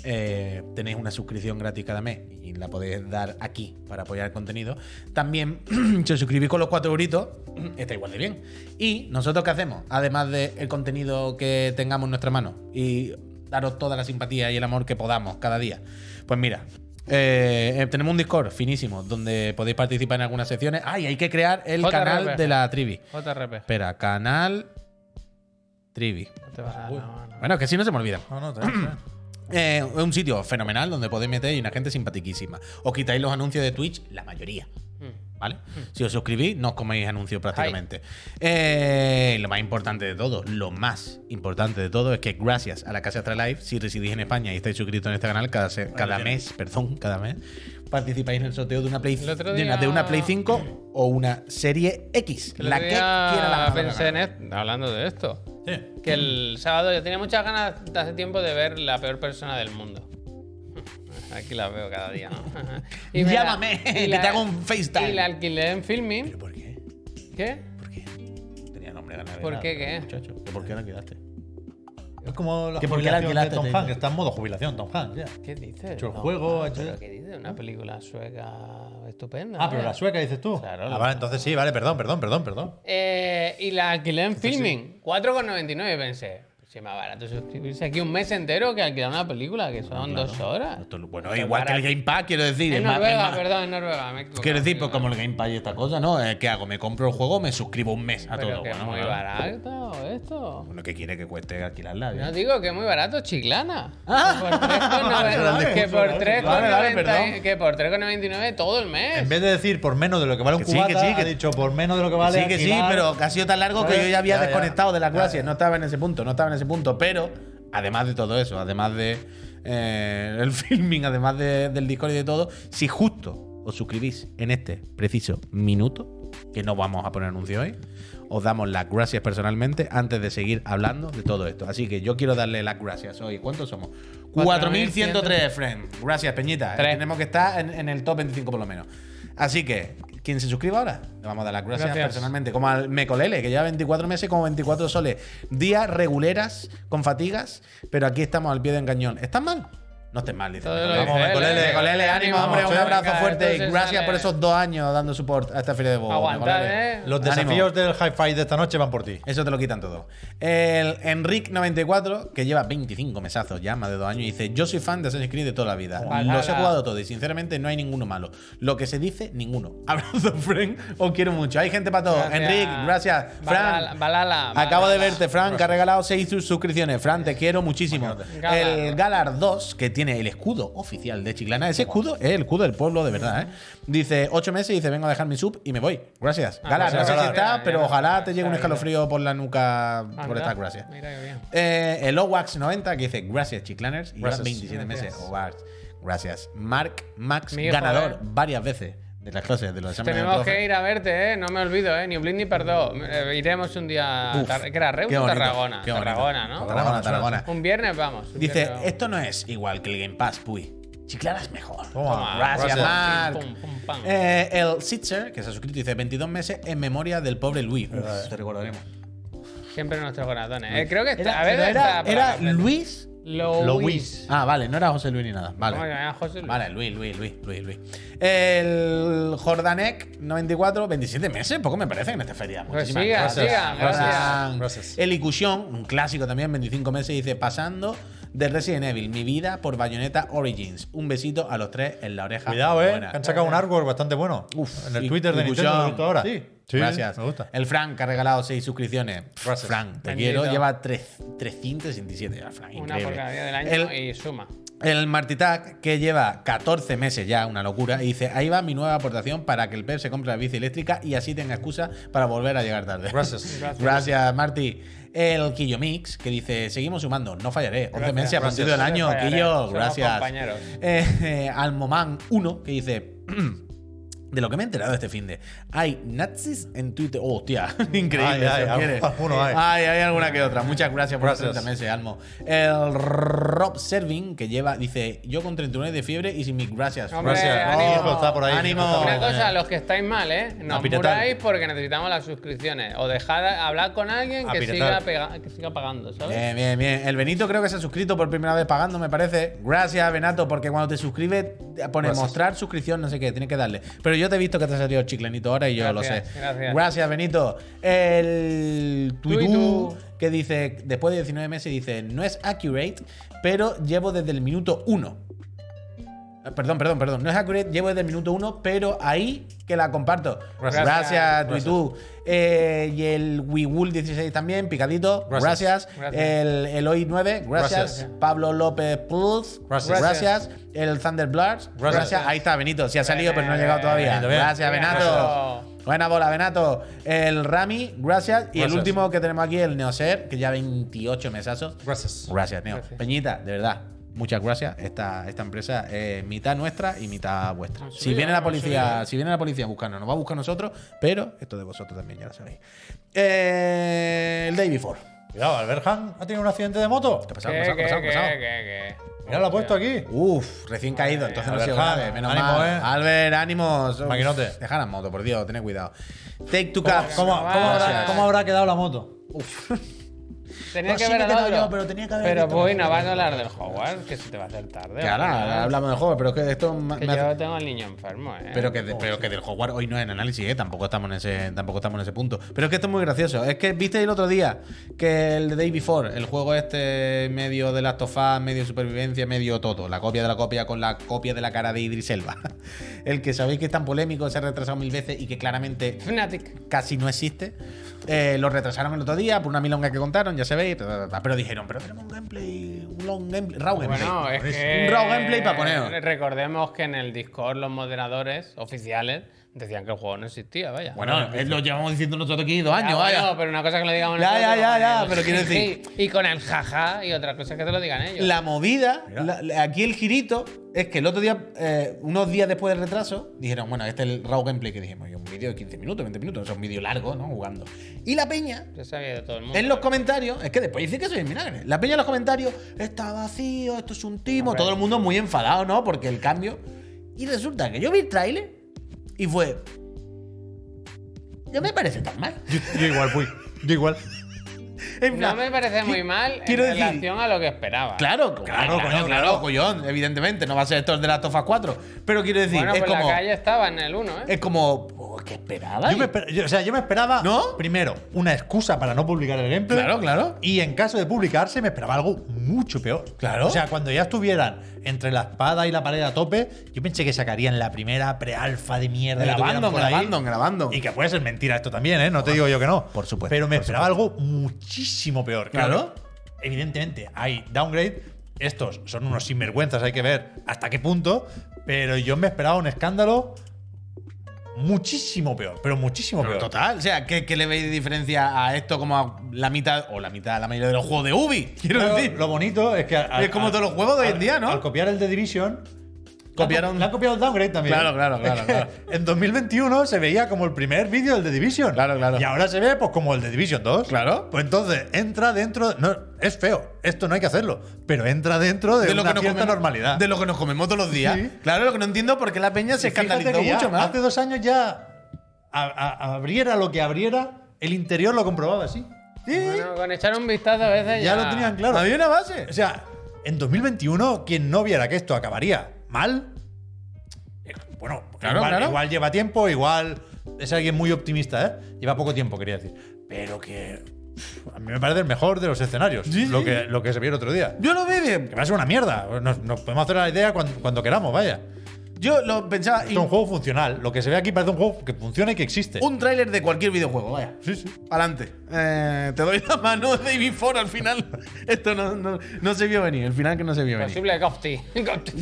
eh, tenéis una suscripción gratis cada mes y la podéis dar aquí para apoyar el contenido. También, si os suscribís con los 4 euritos, está igual de bien. Y nosotros, ¿qué hacemos? Además del contenido que tengamos en nuestra mano y daros toda la simpatía y el amor que podamos cada día. Pues mira, eh, eh, tenemos un Discord finísimo donde podéis participar en algunas secciones. Ah, y hay que crear el canal de la Trivi. JRP. Espera, canal Trivi. No a la mano. Bueno, que si no se me olvida. No, no, ¿eh? Eh, es un sitio fenomenal donde podéis meter y una gente simpaticísima. Os quitáis los anuncios de Twitch, la mayoría. Mm. ¿Vale? Si os suscribís, no os coméis anuncios prácticamente. Eh, lo más importante de todo, lo más importante de todo es que gracias a la Casa Astra Live, si residís en España y estáis suscritos en este canal, cada, se- cada mes, perdón, cada mes, participáis en el sorteo de una Play, otro de, una, de una día- Play 5 o una Serie X. La que día quiera la pensé en hablando de esto. Sí. Que el sábado yo tenía muchas ganas de hace tiempo de ver la peor persona del mundo. Aquí la veo cada día, ¿no? Y la- Llámame, y que la- te hago un FaceTime. Y la alquilé en filming. ¿Pero por qué? ¿Qué? ¿Por qué? Tenía nombre de ¿Por nada, qué qué? Muchacho. ¿Que ¿Por qué la quedaste? Es como la ¿Que por qué la jubilación de alquilaste, Tom Hanks. Está en modo jubilación Tom Hanks, ya. ¿Qué dices? Ha hecho el juego, ha hecho- ¿Pero qué dices? Una película sueca estupenda. Ah, pero ¿no? la sueca dices tú. Claro, ah, vale, entonces sí, vale, perdón, perdón, perdón, perdón. Eh, y la alquilé en filming. 4,99 pensé. Si es más barato suscribirse aquí un mes entero que alquilar una película, que son dos horas. Es bueno, Pero igual que el. Game Pass, quiero decir. En es más- es Noruega, más- perdón, en Noruega. Me. Quiero decir, pues como el Game Pass y esta cosa, ¿no? Eh, ¿Qué hago? ¿Me compro el juego o me suscribo un mes a Pero todo? que es Bueno, muy claro. barato esto. Bueno, ¿qué quiere que cueste alquilarla? No digo que es muy barato, chiclana. vale, que por 3,90 vale, vale, que perdón. por que por 3,99 todo el mes. En vez de decir por menos de lo que vale un Que sí, cubata, que sí, que- ha dicho por menos de lo que vale sí, que sí, pero que ha sido tan largo que ¿Sabes? yo ya había desconectado de gracias. ya. No estaba en ese punto, no estaba en ese punto. Pero, además de todo eso, además de eh, el filming, además de- del Discord y de todo, si justo os suscribís en este preciso minuto, que no vamos a poner anuncio hoy, os damos las gracias personalmente antes de seguir hablando de todo esto. Así que yo quiero darle las gracias hoy. ¿Cuántos somos? 4.103, friend. Gracias, Peñita. Tres. Tenemos que estar en, en el top 25 por lo menos. Así que, ¿quién se suscriba ahora? Le vamos a dar las gracias, Gracias. personalmente. Como al Mecolele, que lleva 24 meses como 24 soles. Días reguleras, con fatigas, pero aquí estamos al pie del cañón. ¿Estás mal? No estés mal, dice. Vamos, ¿eh? Mecolele, ánimo, hombre, un abrazo fuerte y gracias por esos dos años dando support a esta feria de bobo. ¿eh? Los desafíos del hi-fi de esta noche van por ti. Eso te lo quitan todo. El Enric94, que lleva 25 mesazos ya, más de dos años, dice: Yo soy fan de Assassin's Creed de toda la vida. Los he jugado todos y sinceramente no hay ninguno malo. Lo que se dice, ninguno. Abrazo, Frank. Os quiero mucho. Hay gente para todo. Enric, gracias. Fran. Balala, Acabo de verte, Fran, que ha regalado 6 suscripciones. Fran, te quiero muchísimo. El Galar 2, que tiene el escudo oficial de Chiclana. Ese escudo es el escudo del pueblo, de verdad, ¿eh? Dice 8 meses y dice: Vengo a dejar mi sub y me voy. Gracias. Ah, pues no sé si está, pero ojalá te llegue un escalofrío por la nuca por estas gracias. Mira bien. Eh, el OWAX90 que dice gracias Chiclaners y Gracias. 27 meses. Gracias. OWAX. Gracias. Mark Max, Mi ganador varias veces de las clases de los exámenes. Tenemos que ir a verte, ¿eh? No me olvido, ¿eh? Ni Oblin ni perdón. Eh, iremos un día. a Uf, Tar- ¿Qué era Reus qué o Tarragona? Tarragona, ¿no? Tarragona, Tarragona. Un viernes vamos. un Dice, viernes vamos. esto no es igual que el Game Pass, puy. Chiclana es mejor. Toma, Gracias. Mark. Pum, pum, pam. Eh, el Sitzer, que se ha suscrito, dice 22 meses en memoria del pobre Luis. Uf, te recordaremos. Siempre en nuestros corazones. Eh, creo que está. Era, a ver, pero era, está Luis. Luis. Luis. Ah, vale, no era José Luis ni nada. Vale. ¿Cómo se llama José Luis? Vale, Luis, Luis, Luis, Luis, Luis. El Jordanek 94, 27 meses, poco me parece en esta feria. Pues Muchísimas sigan, gracias. sigan, gracias. Gracias. El Icusión, un clásico también, 25 meses, dice pasando de Resident Evil, mi vida por Bayonetta Origins. Un besito a los tres en la oreja. Cuidado, eh. Buena. que Han sacado un artwork bastante bueno. Uf, en el y- Twitter de Nintendo ahora. Sí. Sí, Gracias. Me gusta. El Frank que ha regalado 6 suscripciones. Gracias. Frank, te Bendito. quiero. Lleva tres- 367. ya, Frank, Una increíble. por cada día del año El- y suma. El Martitac, que lleva 14 meses ya, una locura, y dice, ahí va mi nueva aportación para que el Pep se compre la bici eléctrica y así tenga excusa para volver a llegar tarde. Gracias. Gracias, Marty. El Quillo Mix, que dice, seguimos sumando, no fallaré. 11 Gracias, meses a partir del año. Quillo, gracias. Eh, eh, Almoman 1, que dice... De lo que me he enterado este fin de. Hay nazis en Twitter. Oh, hostia, increíble. Hay, hay, ¿se quiere? alguno hay. Hay, hay alguna que otra. Muchas gracias por Gracias. 30 meses, Almo. El Rob Serving, que lleva, dice, yo con 39 de fiebre y sin mis gracias. Hombre, Gracias. ánimo. Oh, está por ahí. Ánimo. Una cosa, los que estáis mal, ¿eh? Nos A piretar. muráis porque necesitamos las suscripciones. O dejad hablar con alguien que siga, pega- que siga pagando, ¿sabes? Bien, bien, bien. El Benito creo que se ha suscrito por primera vez pagando, me parece. Gracias, Benato, porque cuando te suscribes pone Gracias. mostrar suscripción, no sé qué, tienes que darle. Pero yo te he visto que te ha salido chiclenito ahora y yo lo sé. Gracias, gracias. Benito. El Tuitú. que dice, después de 19 meses, dice, no es accurate, pero llevo desde el minuto 1. Perdón, perdón, perdón. No es accurate, llevo desde el minuto 1, pero ahí que la comparto. Gracias, Gracias. Tuitú. Eh, y el WeWool16 también, picadito. Gracias. Gracias. Gracias. El Eloy 9, gracias. Gracias. Pablo López Plus, Gracias. gracias. El Thunder Bloods, gracias. Gracias. Ahí está, Benito. Sí ha salido, pero no ha llegado todavía. Benito. Gracias, Benato. Buena bola, Benato. El Rami, gracias. Y el Gracias. último que tenemos aquí, el Neoser, que ya 28 mesazos. Gracias. Gracias, Neo. Gracias. Peñita, de verdad. Muchas gracias. Esta, esta empresa es mitad nuestra y mitad vuestra. Si viene la policía, si viene la policía a buscarnos, nos va a buscar nosotros, pero esto de vosotros también, ya lo sabéis. Eh, el day before. Cuidado, Alberhan ha tenido un accidente de moto. ¿Qué ha ¿Qué, pasado? ¿Qué ha pasado? qué, ¿Qué ha pasado? qué, ¿Qué ha pasado? qué, qué? Mira, lo ha puesto aquí. Uf, recién caído, entonces no ha sido Albert, grave. Menos ánimo, mal. eh. Albert, ánimos. Maquinote. Deja la moto, por Dios, tened cuidado. Take two ¿Cómo, caps. cómo- cómo habrá, Gracias. cómo habrá quedado la moto? Tenía Pues que sí quedado otro. yo, pero tenía que haber Pero pues no vas a hablar del Hogwarts, que se te va a hacer tarde. Que ahora, hablamos del juego, pero es que esto Que me hace- yo tengo al niño enfermo, ¿eh? Pero que, de- pero que del Hogwarts hoy no es en análisis, ¿eh? Tampoco estamos en ese, tampoco estamos en ese punto. Pero es que esto es muy gracioso. Es que viste el otro día que el The Day Before, el juego este medio de Last of Us, medio supervivencia, medio todo. La copia de la copia con la copia de la cara de Idris Elba. el que sabéis que es tan polémico, se ha retrasado mil veces y que claramente Fnatic. casi no existe. Eh, lo retrasaron el otro día por una milonga que contaron, ya sabéis. Pero, pero dijeron, pero tenemos un gameplay, un long gameplay, raw gameplay. Bueno, es que. Un raw gameplay para poner. Recordemos que en el Discord los moderadores oficiales decían que el juego no existía, vaya. Bueno, eh, lo llevamos diciendo nosotros aquí dos Ya, años, bueno, vaya. pero una cosa que lo digamos Ya, nosotros, ya, ya, ya, pero quiero decir- Y con el jaja y otra cosa que te lo digan ellos. La movida, la- aquí el girito, es que el otro día, eh, unos días después del retraso, dijeron, bueno, este es el raw gameplay que dijimos, y un vídeo de 15 minutos, 20 minutos, o sea, un vídeo largo, ¿no? Jugando. Y la peña, Se sabía de todo el mundo. en los comentarios, es que después dice que soy el vinagre. La peña en los comentarios, está vacío, esto es un timo, Hombre. todo el mundo muy enfadado, ¿no? Porque el cambio. Y resulta que yo vi el tráiler y fue. No me parece tan mal. Yo, yo igual fui. Yo igual. En No me parece muy mal en decir- relación a lo que esperaba. Claro, claro, Claro, claro, coño, claro, claro. collón, evidentemente, no va a ser esto el de las Tofas 4. Pero quiero decir, bueno, es pues como. la calle estaba en el 1, ¿eh? Es como. ¿Qué esperaba? Yo me esper- yo- o sea, yo me esperaba, ¿No? primero, una excusa para no publicar el gameplay. Claro, claro. Y en caso de publicarse, me esperaba algo mucho peor. Claro. O sea, cuando ya estuvieran entre la espada y la pared a tope, yo pensé que sacarían la primera pre-alfa de mierda. que tuvieran Grabando, por ahí. grabando, grabando. Y que puede ser mentira esto también, ¿eh? No te digo yo que no. Por supuesto, Pero me por esperaba algo muchísimo peor. Claro. que, Evidentemente, hay downgrade. Estos son unos sinvergüenzas, hay que ver hasta qué punto. Pero yo me esperaba un escándalo muchísimo peor. Pero muchísimo Pero peor. total, o sea, ¿qué, qué le veis de diferencia a esto como a la mitad, o la mitad, la mayoría de los juegos de Ubi? Quiero Pero decir. Lo bonito es que. al- Es como al- todos los juegos de hoy en día, ¿no? Al copiar el de Division. Copiaron- Le han copiado el downgrade también. Claro, claro, claro, que claro. En 2021 se veía como el primer vídeo del de Division. Claro, claro. Y ahora se ve pues como el de Division 2. Claro. Pues entonces entra dentro. No, es feo. Esto no hay que hacerlo. Pero entra dentro de, una cierta comemos, normalidad. De lo que nos comemos todos los días. Sí. Claro, lo que no entiendo es por qué la peña se escandalizó que mucho más. Hace dos años ya. a- a- abriera lo que abriera, el interior lo comprobaba así. Sí. Bueno, con echar un vistazo a veces ya ya. lo tenían claro. Había una base. O sea, en 2021, quien no viera que esto acabaría mal, eh, bueno, Claro, igual, claro. igual lleva tiempo, igual es alguien muy optimista, ¿eh? Lleva poco tiempo, quería decir. Pero que a mí me parece el mejor de los escenarios, Sí, lo. Que, lo que se vio el otro día. Yo lo vi de. Que va a ser una mierda. Nos, nos podemos hacer la idea cuando, cuando queramos, vaya. Yo lo pensaba. Es un juego funcional. Lo que se ve aquí parece un juego que funciona y que existe. Un tráiler de cualquier videojuego, vaya. Sí, sí. Adelante. Eh, te doy la mano, David Ford, al final. Esto no, no, no se vio venir. El final que no se vio venir. Posible Gofty.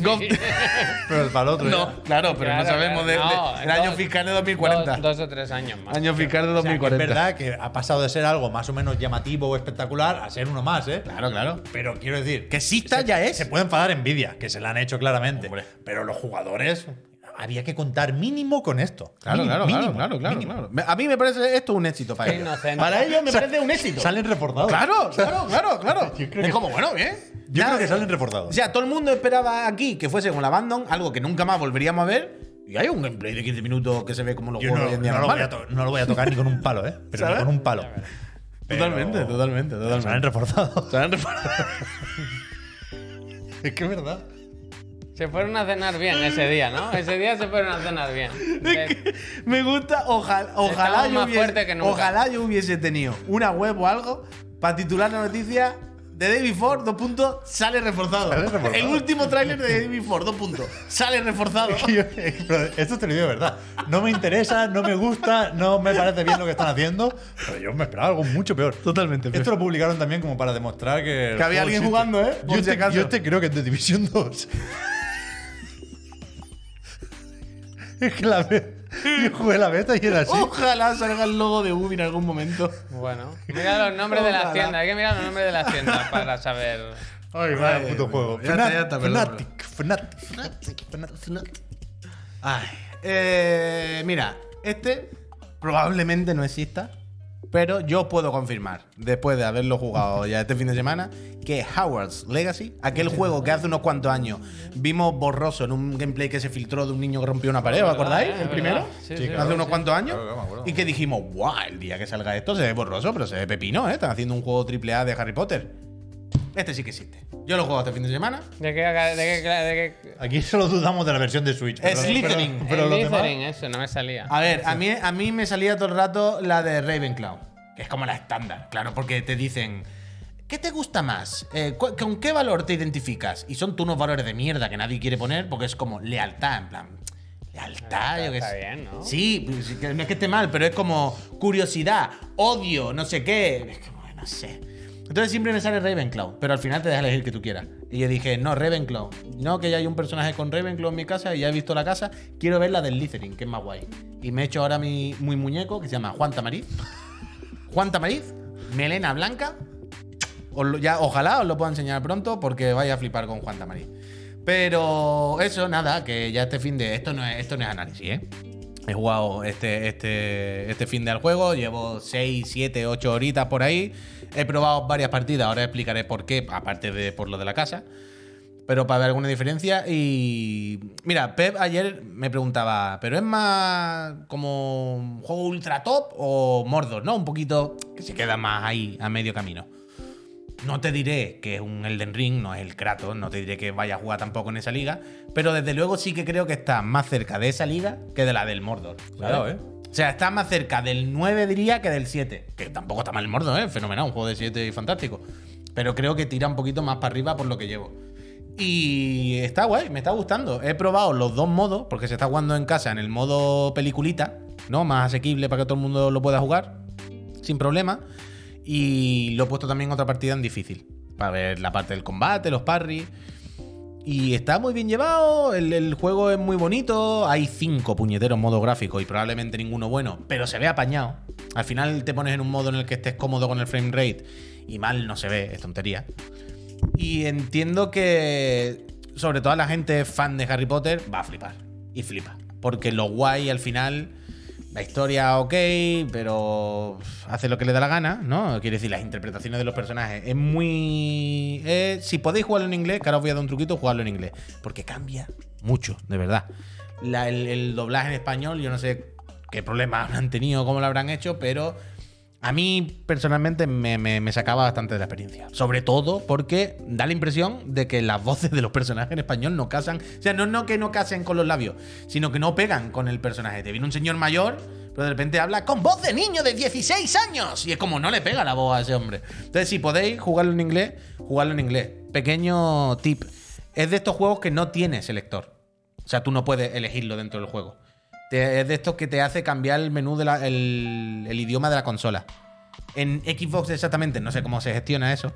Gofty. Pero para el otro. ya. No, claro, pero no Claro, sabemos de, no, de- el año fiscal de 2040. Dos, dos o tres años más. año fiscal de O sea, 2040. es verdad que ha pasado de ser algo más o menos llamativo o espectacular a ser uno más, ¿eh? Claro, claro. Pero quiero decir. Que exista ya es. Se puede enfadar Nvidia, que se la han hecho claramente. Hombre. Pero los jugadores. Había que contar mínimo con esto. Claro, Mínimo, claro, mínimo, claro, claro, mínimo. claro. Me- A mí me parece esto un éxito para ellos. inocente. Para ellos me parece un éxito. Salen reforzados. Claro, claro, claro, claro. Yo creo Es que- como, bueno, bien. Yo Ya, creo que salen reforzados. O sea, todo el mundo esperaba aquí que fuese con la Abandon, algo que nunca más volveríamos a ver. Y hay un gameplay de 15 minutos que se ve como los Yo juegos no, hoy en día no lo a no lo voy a tocar ni con un palo, ¿eh? Pero ¿Sabes? ni con un palo. Pero- Totalmente, totalmente, Salen totalmente. reforzados. Salen reforzados. es que es verdad. Se fueron a cenar bien ese día, ¿no? Ese día se fueron a cenar bien. Me gusta, ojalá, ojalá, yo hubiese, que nunca. ojalá yo hubiese tenido una web o algo para titular la noticia de David Ford, dos puntos, sale reforzado. Sale reforzado. El último tráiler de David Ford, dos puntos, sale reforzado. Pero esto te lo digo de verdad. No me interesa, no me gusta, no me parece bien lo que están haciendo. Pero yo me esperaba algo mucho peor. Totalmente. Esto lo publicaron también como para demostrar que. Que había alguien existe. jugando, ¿eh? Yo si este, yo este creo que es de Division 2. la. Yo jugué la beta y era así. Ojalá salga el logo de Ubi en algún momento. Bueno, mira los nombres de las Ojalá. tiendas. Hay que mirar los nombres de las tiendas para saber. Ay, vaya Ay, puto juego. Ya está, ya está, perdón, Fnatic, Fnatic, Fnatic. Ay. Eh, mira, este probablemente no exista. Pero yo puedo confirmar, después de haberlo jugado ya este fin de semana, que Howard's Legacy, aquel juego que hace unos cuantos años vimos borroso en un gameplay que se filtró de un niño que rompió una pared, ¿os acordáis? El primero. verdad. Sí, sí, hace unos sí. cuantos años. Claro, me acuerdo. Y que dijimos, guau, el día que salga esto se ve borroso, pero se ve pepino, ¿eh? Están haciendo un juego AAA de Harry Potter. Este sí que existe. Yo lo juego este fin de semana. ¿De qué? ¿De qué? De qué Aquí solo dudamos de la versión de Switch. pero- Slytherin. Pero, pero demás- Slytherin, eso, no me salía. A ver, a mí, a mí me salía todo el rato la de Ravenclaw, que es como la estándar, claro, porque te dicen, ¿qué te gusta más? Eh, ¿Con qué valor te identificas? Y son tú unos valores de mierda que nadie quiere poner porque es como lealtad, en plan. Lealtad, yo qué está sé. bien, ¿no? Sí, pues, que no es que esté mal, pero es como curiosidad, odio, no sé qué. Es como, no sé. Entonces siempre me sale Ravenclaw, pero al final te deja elegir que tú quieras. Y yo dije, no, Ravenclaw. No, que ya hay un personaje con Ravenclaw en mi casa y ya he visto la casa. Quiero ver la del Slytherin, que es más guay. Y me he hecho ahora mi, mi muñeco, que se llama Juan Tamariz. Juan Tamariz, melena blanca. Ojalá os lo pueda enseñar pronto porque vaya a flipar con Juan Tamariz. Pero eso, nada, que ya este fin de. Esto no es, esto no es análisis, ¿eh? He jugado este, este, este fin de al juego, llevo 6, 7, 8 horitas por ahí. He probado varias partidas, ahora explicaré por qué, aparte de por lo de la casa. Pero para ver alguna diferencia. Y. Mira, Pep ayer me preguntaba, ¿pero es más como juego ultra top o Mordor? ¿No? Un poquito que se queda más ahí a medio camino. No te diré que es un Elden Ring, no es el Kratos, no te diré que vaya a jugar tampoco en esa liga, pero desde luego sí que creo que está más cerca de esa liga que de la del Mordor. Cuidado, ¿eh? O sea, está más cerca del 9 diría que del 7, que tampoco está mal el Mordor, ¿eh? Fenomenal, un juego de 7 y fantástico. Pero creo que tira un poquito más para arriba por lo que llevo. Y está guay, me está gustando. He probado los dos modos, porque se está jugando en casa en el modo peliculita, ¿no? Más asequible para que todo el mundo lo pueda jugar, sin problema. Y lo he puesto también en otra partida en difícil, para ver la parte del combate, los parries. Y está muy bien llevado, el, juego es muy bonito, hay cinco puñeteros modo gráfico y probablemente ninguno bueno, pero se ve apañado. Al final te pones en un modo en el que estés cómodo con el frame rate y mal no se ve, es tontería. Y entiendo que, sobre todo la gente fan de Harry Potter, va a flipar. Y flipa. Porque lo guay al final, la historia ok, pero hace lo que le da la gana, ¿no? Quiere decir, las interpretaciones de los personajes. Es muy... eh, si podéis jugarlo en inglés, que ahora os voy a dar un truquito, jugarlo en inglés. Porque cambia mucho, de verdad. El doblaje en español, yo no sé qué problemas han tenido, cómo lo habrán hecho, pero a mí personalmente me, me- sacaba bastante de la experiencia. Sobre todo porque da la impresión de que las voces de los personajes en español no casan. O sea, no, no que no casen con los labios, sino que no pegan con el personaje. Te viene un señor mayor, pero de repente habla con voz de niño de 16 años. Y es como no le pega la voz a ese hombre. Entonces, si podéis jugarlo en inglés, jugarlo en inglés. Pequeño tip. Es de estos juegos que no tiene selector. O sea, tú no puedes elegirlo dentro del juego. Es de estos que te hace cambiar el menú, de el, idioma de la consola. En Xbox exactamente, no sé cómo se gestiona eso.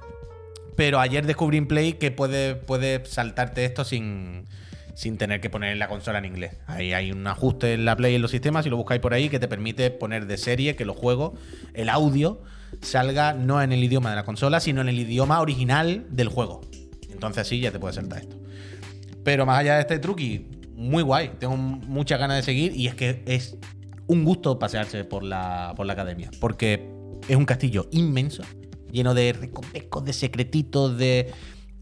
Pero ayer descubrí en Play que puede, puede saltarte esto sin, sin tener que poner la consola en inglés. Ahí hay un ajuste en la Play en los sistemas, si lo buscáis por ahí, que te permite poner de serie que los juegos, el audio, salga no en el idioma de la consola, sino en el idioma original del juego. Entonces así ya te puede saltar esto. Pero más allá de este truqui, muy guay. Tengo muchas ganas de seguir y es que es un gusto pasearse por la, por la academia. Porque es un castillo inmenso, lleno de recovecos, de secretitos, de.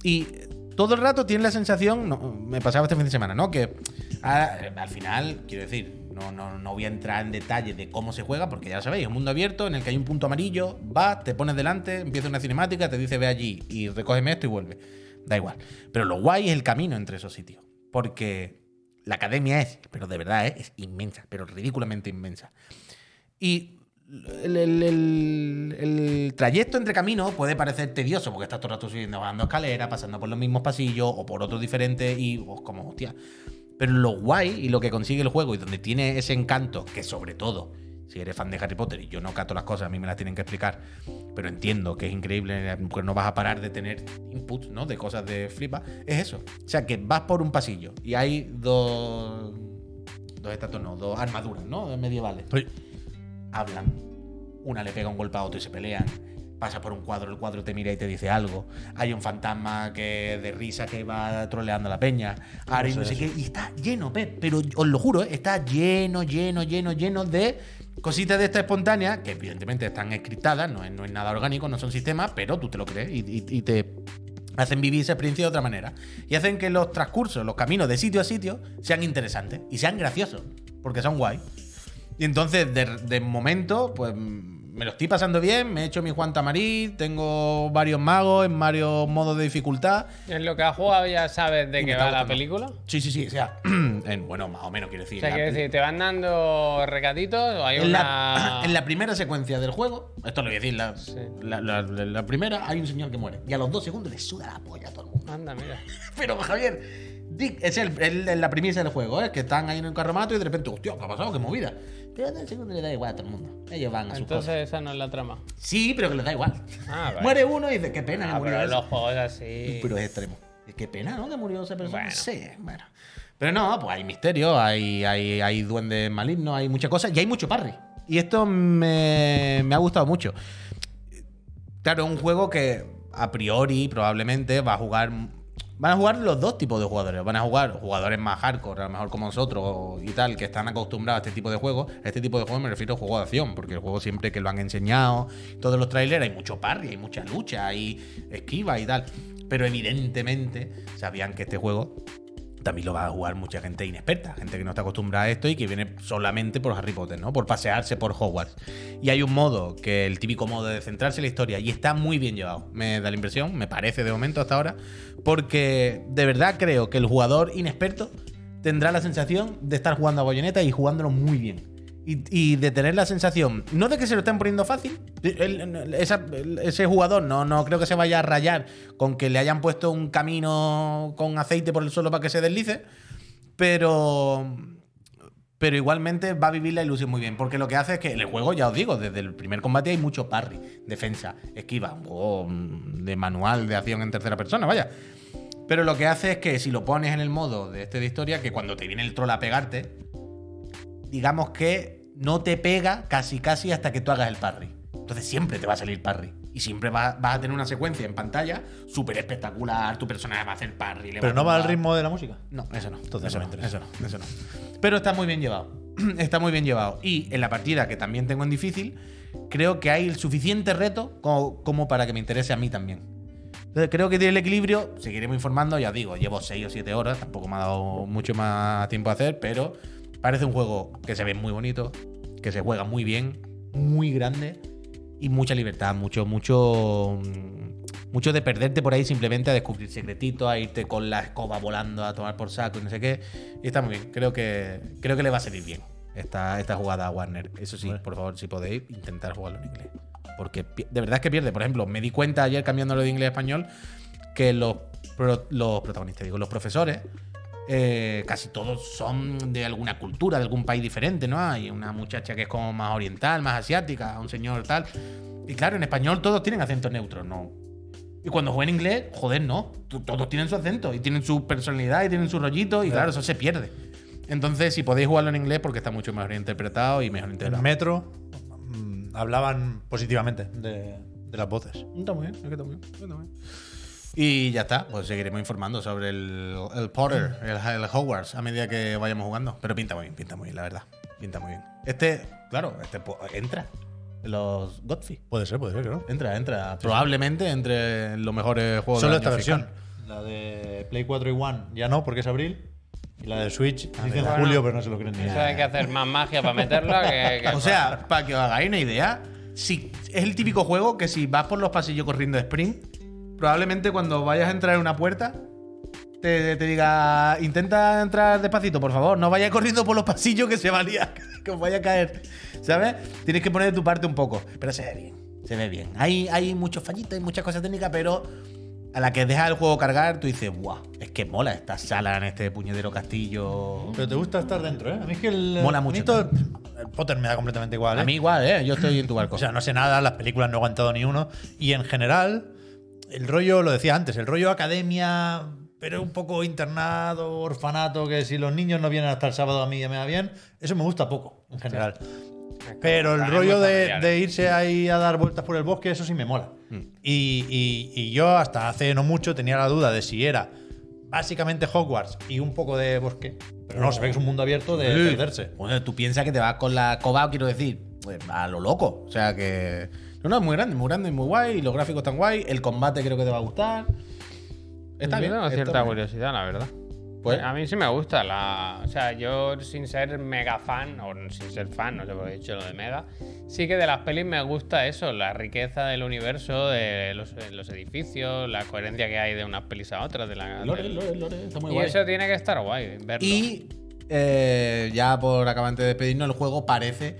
Y todo el rato tienes la sensación, no, me pasaba este fin de semana, ¿no? Que a- al final, quiero decir, no, no, no voy a entrar en detalle de cómo se juega, porque ya sabéis, es un mundo abierto en el que hay un punto amarillo, vas, te pones delante, empieza una cinemática, te dice ve allí y recógeme esto y vuelve. Da igual. Pero lo guay es el camino entre esos sitios. Porque la academia es, pero de verdad es, es inmensa, pero ridículamente inmensa. Y el, trayecto entre caminos puede parecer tedioso porque estás todo el rato subiendo, bajando escaleras, pasando por los mismos pasillos o por otros diferentes y pues, como, hostia. Pero lo guay y lo que consigue el juego y donde tiene ese encanto, que sobre todo, si eres fan de Harry Potter y yo no cato las cosas, a mí me las tienen que explicar, pero entiendo que es increíble, porque no vas a parar de tener inputs, ¿no? De cosas de flipa, es eso. O sea, que vas por un pasillo y hay dos. Dos estatuas, no, dos armaduras, ¿no? Medievales Sí. hablan. Una le pega un golpe a otro y se pelean. Pasa por un cuadro, el cuadro te mira y te dice algo. Hay un fantasma que de risa que va troleando a la peña. Ahora no sé qué. Y está lleno, Pep. Pero os lo juro, ¿eh? está lleno, lleno, lleno, lleno de cositas de esta espontánea que evidentemente están escritadas, no es, no es nada orgánico, no son sistemas, pero tú te lo crees y, y- y te hacen vivir esa experiencia de otra manera. Y hacen que los transcursos, los caminos de sitio a sitio sean interesantes y sean graciosos, porque son guay. Y entonces, de, de momento, pues me lo estoy pasando bien. Me he hecho mi Juan Tamarí. Tengo varios magos en varios modos de dificultad. En lo que has jugado ya sabes de qué va la película. Sí, sí, sí. O sea, en- bueno, más o menos quiero decir. O sea, quiero decir, ¿te van dando recaditos o hay en, una. la, en la primera secuencia del juego, esto lo voy a decir, la, Sí. la- la primera hay un señor que muere. Y a los dos segundos le suda la polla a todo el mundo. Anda, mira. Pero Javier, Dick, es el, el- la premisa del juego, ¿eh? que están ahí en un carromato y de repente, hostia, ¿qué ha pasado? ¿Qué movida? Pero en el segundo le da igual a todo el mundo. Ellos van a cosas. Entonces esa no es la trama. Sí, pero que les da igual. Ah, vale. Muere uno y dice, qué pena que Ah, murió pero ese". los juegos así. Pero es extremo. Qué pena, ¿no? Que murió esa persona. Bueno. Sí, bueno. Pero no, pues hay misterio, hay, hay, hay duendes malignos, hay muchas cosas y hay mucho parry. Y esto me, me ha gustado mucho. Claro, es un juego que a priori probablemente va a jugar. Van a jugar los dos tipos de jugadores. Van a jugar jugadores más hardcore, a lo mejor como nosotros y tal, que están acostumbrados a este tipo de juegos. Este tipo de juegos me refiero a juego de acción, porque el juego siempre que lo han enseñado, todos los trailers, hay mucho parry, hay mucha lucha, hay esquiva y tal. Pero evidentemente sabían que este juego también lo va a jugar mucha gente inexperta, gente que no está acostumbrada a esto y que viene solamente por Harry Potter, ¿no? Por pasearse por Hogwarts. Y hay un modo, que el típico modo de centrarse en la historia, y está muy bien llevado. Me da la impresión, me parece de momento hasta ahora, porque de verdad creo que el jugador inexperto tendrá la sensación de estar jugando a Bayonetta y jugándolo muy bien. Y, de tener la sensación, no de que se lo estén poniendo fácil, ese jugador no, no creo que se vaya a rayar con que le hayan puesto un camino con aceite por el suelo para que se deslice, pero, pero igualmente va a vivir la ilusión muy bien, porque lo que hace es que el juego, ya os digo, desde el primer combate hay mucho parry, defensa, esquiva, de manual de acción en tercera persona, vaya. Pero lo que hace es que si lo pones en el modo de este de historia, que cuando te viene el troll a pegarte, digamos que no te pega casi casi hasta que tú hagas el parry. Entonces siempre te va a salir parry. Y siempre va- vas a tener una secuencia en pantalla súper espectacular. Tu personaje va a hacer parry. Pero no va al ritmo de la música. No, eso no. Entonces eso no me eso no, eso no. Pero está muy bien llevado. está muy bien llevado. Y en la partida que también tengo en difícil, creo que hay el suficiente reto como, como para que me interese a mí también. Entonces creo que tiene el equilibrio. Seguiremos informando, ya digo, llevo 6 o 7 horas, tampoco me ha dado mucho más tiempo a hacer, pero parece un juego que se ve muy bonito, que se juega muy bien, muy grande y mucha libertad, mucho, mucho, mm, mucho de perderte por ahí simplemente a descubrir secretitos, a irte con la escoba volando a tomar por saco y no sé qué. Y está muy bien. Creo que, creo que le va a salir bien esta, esta jugada a Warner. Eso sí, por favor, si podéis, intentar jugarlo en inglés. Porque de verdad es que pierde. Por ejemplo, me di cuenta ayer cambiándolo de inglés a español que los, pro- los protagonistas, digo, los profesores eh, casi todos son de alguna cultura, de algún país diferente, ¿no? Hay una muchacha que es como más oriental, más asiática, un señor tal. Y claro, en español todos tienen acento neutro, ¿no? Y cuando juegan en inglés, joder, no. Todos tienen su acento y tienen su personalidad y tienen su rollito y claro, eso se pierde. Entonces, si podéis jugarlo en inglés, porque está mucho mejor interpretado y mejor En integrado. Metro mm, hablaban positivamente de, de las voces. Está muy bien, es que está muy bien, está muy bien. Y ya está, pues seguiremos informando sobre el, el Potter, el, el Hogwarts, a medida que vayamos jugando. Pero pinta muy bien, pinta muy bien, la verdad. Pinta muy bien. Este, claro, este entra en los Godfrey. Puede ser, puede ser, claro. Entra, entra. Probablemente entre los mejores juegos Solo esta versión. La de Play 4 y One ya no, porque es abril. Y la de Switch dicen Bueno, julio, pero no se lo creen ni Eso nada. hay que hacer más magia para meterla que. que- O sea, para que os hagáis una idea, si es el típico juego que si vas por los pasillos corriendo sprint, probablemente cuando vayas a entrar en una puerta, te, te diga, intenta entrar despacito, por favor, no vayas corriendo por los pasillos que se va a liar, que os vaya a caer, ¿sabes? Tienes que poner de tu parte un poco, pero se ve bien, se ve bien. Hay, hay muchos fallitos, hay muchas cosas técnicas, pero a la que dejas el juego cargar, tú dices, guau, es que mola esta sala en este puñetero castillo. Pero te gusta estar dentro, ¿eh? A mí es que el. Mola mucho todo- el Potter me da completamente igual. ¿eh? A mí igual, ¿eh? Yo estoy en tu barco. O sea, no sé nada, las películas no he aguantado ni uno. Y en general, el rollo, lo decía antes, el rollo academia, pero un poco internado, orfanato, que si los niños no vienen hasta el sábado a mí ya me va bien, eso me gusta poco, en general. Pero el rollo de, irse ahí a dar vueltas por el bosque, eso sí me mola. Y, y- y yo hasta hace no mucho tenía la duda de si era básicamente Hogwarts y un poco de bosque. Pero no, se ve que es un mundo abierto de perderse. Bueno, tú piensas que te vas con la coba, quiero decir, pues, a lo loco. O sea que. No, no, es muy grande, muy grande, y muy guay. Y los gráficos están guay. El combate creo que te va a gustar. Está Yo bien. tengo cierta bien. curiosidad, la verdad. Pues- a mí sí me gusta la. O sea, yo sin ser mega fan, o sin ser fan, no sé por qué he dicho lo de mega, sí que de las pelis me gusta eso, la riqueza del universo, de los, los edificios, la coherencia que hay de unas pelis a otras, de la. Lore, del- lore, lore, está muy y guay. eso tiene que estar guay, verlo. Y eh, ya por acabante de despedirnos, el juego parece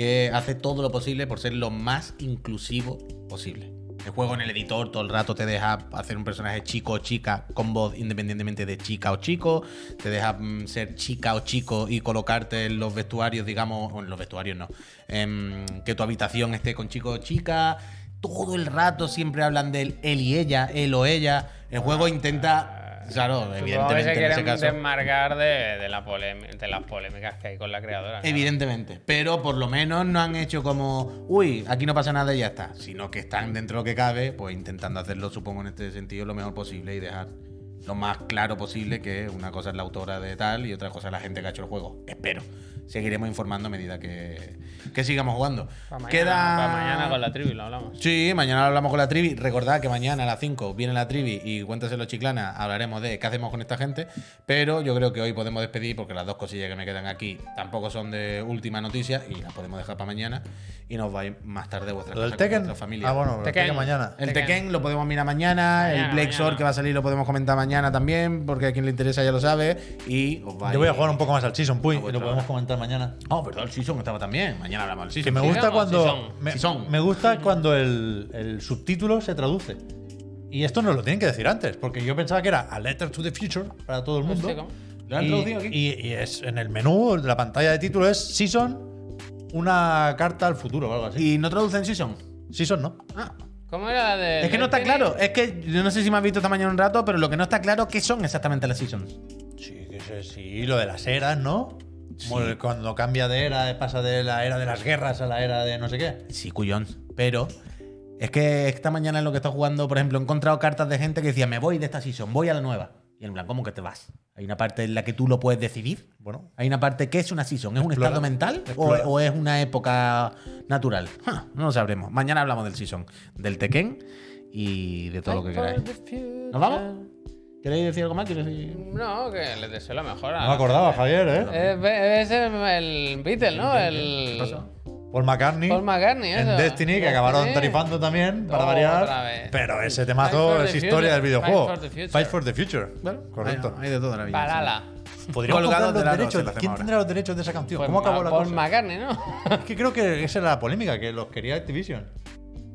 que hace todo lo posible por ser lo más inclusivo posible. El juego en el editor todo el rato te deja hacer un personaje chico o chica con voz independientemente de chica o chico. Te deja mm, ser chica o chico y colocarte en los vestuarios, digamos, o en los vestuarios no. em, que tu habitación esté con chico o chica. Todo el rato siempre hablan del él y ella, él o ella. El juego intenta. Claro, evidentemente se en quieren ese caso. desmarcar de, de la polemi- de las polémicas que hay con la creadora. Evidentemente. Pero por lo menos no han hecho como, uy, aquí no pasa nada y ya está. Sino que están dentro de lo que cabe, pues intentando hacerlo, supongo, en este sentido, lo mejor posible y dejar lo más claro posible que una cosa es la autora de tal y otra cosa es la gente que ha hecho el juego. Espero. Seguiremos informando a medida que, que sigamos jugando. Pa' mañana, Queda. pa' mañana con la tribu lo hablamos. Sí, mañana hablamos con la trivi. Recordad que mañana a las 5 viene la trivi y cuéntaselo chiclana. Hablaremos de qué hacemos con esta gente. Pero yo creo que hoy podemos despedir porque las dos cosillas que me quedan aquí tampoco son de última noticia y las podemos dejar para mañana. Y nos vais más tarde a vuestras Lo del casas con Tekken. vuestra familia. Ah, bueno, el Tekken. Tekken mañana. El Tekken. Tekken lo podemos mirar mañana. Mañana, el Black. Sword que va a salir lo podemos comentar mañana también. Porque a quien le interesa ya lo sabe. Y os vais- Yo voy a jugar un poco más al Season Puy y vuestra lo podemos comentar mañana. Oh, perdón, el Season estaba también. Mañana hablamos del Que Season. me ¿Sí gusta o cuando. sí son? Me, Sí me gusta cuando el, el subtítulo se traduce. Y esto nos lo tienen que decir antes, porque yo pensaba que era A Letter to the Future para todo el mundo. sé cómo. ¿Lo han y, traducido aquí? y- y es en el menú la pantalla de título es Season, una carta al futuro o algo así. ¿Y no traducen Season? Season no. Ah, ¿Cómo era la de.? Es que no está claro. Es que yo no sé si me has visto esta mañana un rato, pero lo que no está claro qué son exactamente las seasons. Sí, que sé, sí, lo de las eras, ¿no? Como el- cuando cambia de era, pasa de la era de las guerras a la era de no sé qué. Sí, cuyón. Pero es que esta mañana en lo que está jugando, por ejemplo, he encontrado cartas de gente que decía, me voy de esta season, voy a la nueva. Y en plan, ¿cómo que te vas? Hay una parte en la que tú lo puedes decidir. Bueno, Hay una parte que es una season, ¿es un estado mental o, es una época natural? No lo sabremos. Mañana hablamos del season, del Tekken y de todo lo que queráis. ¿Nos vamos? ¿Queréis decir algo más? ¿Queréis decir- No, que les deseo lo mejor. a no me acordaba. Javier, ¿eh? Eh, Es el, el Beatle, ¿no? ¿Qué El. Paul McCartney. Paul McCartney, en eso. Destiny, que acabaron tarifando también, para variar. Pero ese temazo es the historia future. del videojuego. Fight for the future. Fight for the future. Bueno, Correcto. Hay, hay de todo en la vida. Balala. Podríamos comprar de la los derechos. ¿Quién ahora. tendrá los derechos de esa canción? Pues ¿Cómo acabó la Paul cosa? McCartney, ¿no? Es que creo que esa era la polémica, que los quería Activision.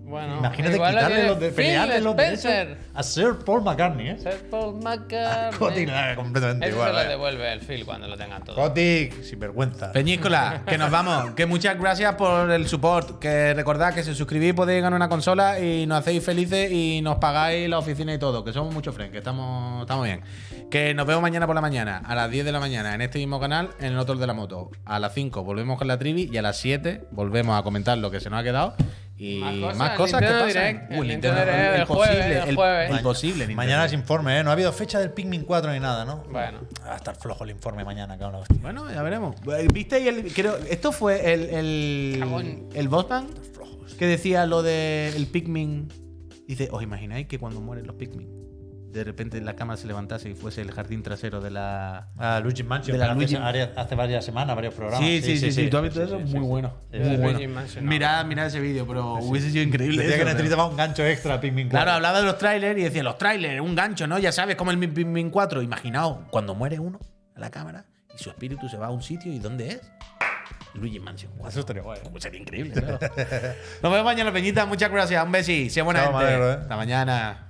Bueno, Imagínate quitarle los de, pelearle los derechos a Sir Paul McCartney, ¿eh? Sir Paul McCartney. Kotick, nada, completamente Eso igual. se lo devuelve el Phil cuando lo tengan todo. Kotick, sin vergüenza. Peñíscola, que nos vamos. Que muchas gracias por el support. Que recordad que si suscribís podéis ganar una consola y nos hacéis felices y nos pagáis la oficina y todo. Que somos muchos friends, que estamos, estamos bien. Que nos vemos mañana por la mañana, a las 10 de la mañana, en este mismo canal, en el otro de la moto. A las 5 volvemos con la trivi y a las 7 volvemos a comentar lo que se nos ha quedado. Y Más más cosas, el que pasan. Direct, el Uy, Nintendo- Direct jueves, posible, el- jueves. el posible Nintendo Mañana es informe, ¿eh? No ha habido fecha del Pikmin 4 ni nada, ¿no? Bueno. Va a estar flojo el informe mañana, cabrón. hostia. Bueno, ya veremos. Eh, ¿Viste? el, creo, esto fue el, el, el Bossman que decía lo del el Pikmin. Dice, ¿os imagináis que cuando mueren los Pikmin, de repente la cama se levantase y fuese el jardín trasero de la. Ah, Luigi Mansion, De la Luigi- hace- hace varias semanas, varios programas. Sí, sí, sí, sí, ¿Tú has visto sí, eso? sí, Muy sí. bueno. Sí, Muy sí. bueno. No. Mirad, mirad ese vídeo, pero hubiese sido increíble. Decía eso, que pero- necesitaba un gancho extra a Pikmin 4. Claro, hablaba de los trailers y decía, los trailers, un gancho, ¿no? Ya sabes, como el Pikmin 4. Imaginaos, cuando muere uno a la cámara y su espíritu se va a un sitio y ¿dónde es? Luigi Mansion 4. Eso estaría guay. ¿eh? Pues sería increíble, claro. Nos vemos mañana, Peñita. Muchas gracias. Un besi. Sea buena Chao, gente. ¿eh? Hasta mañana.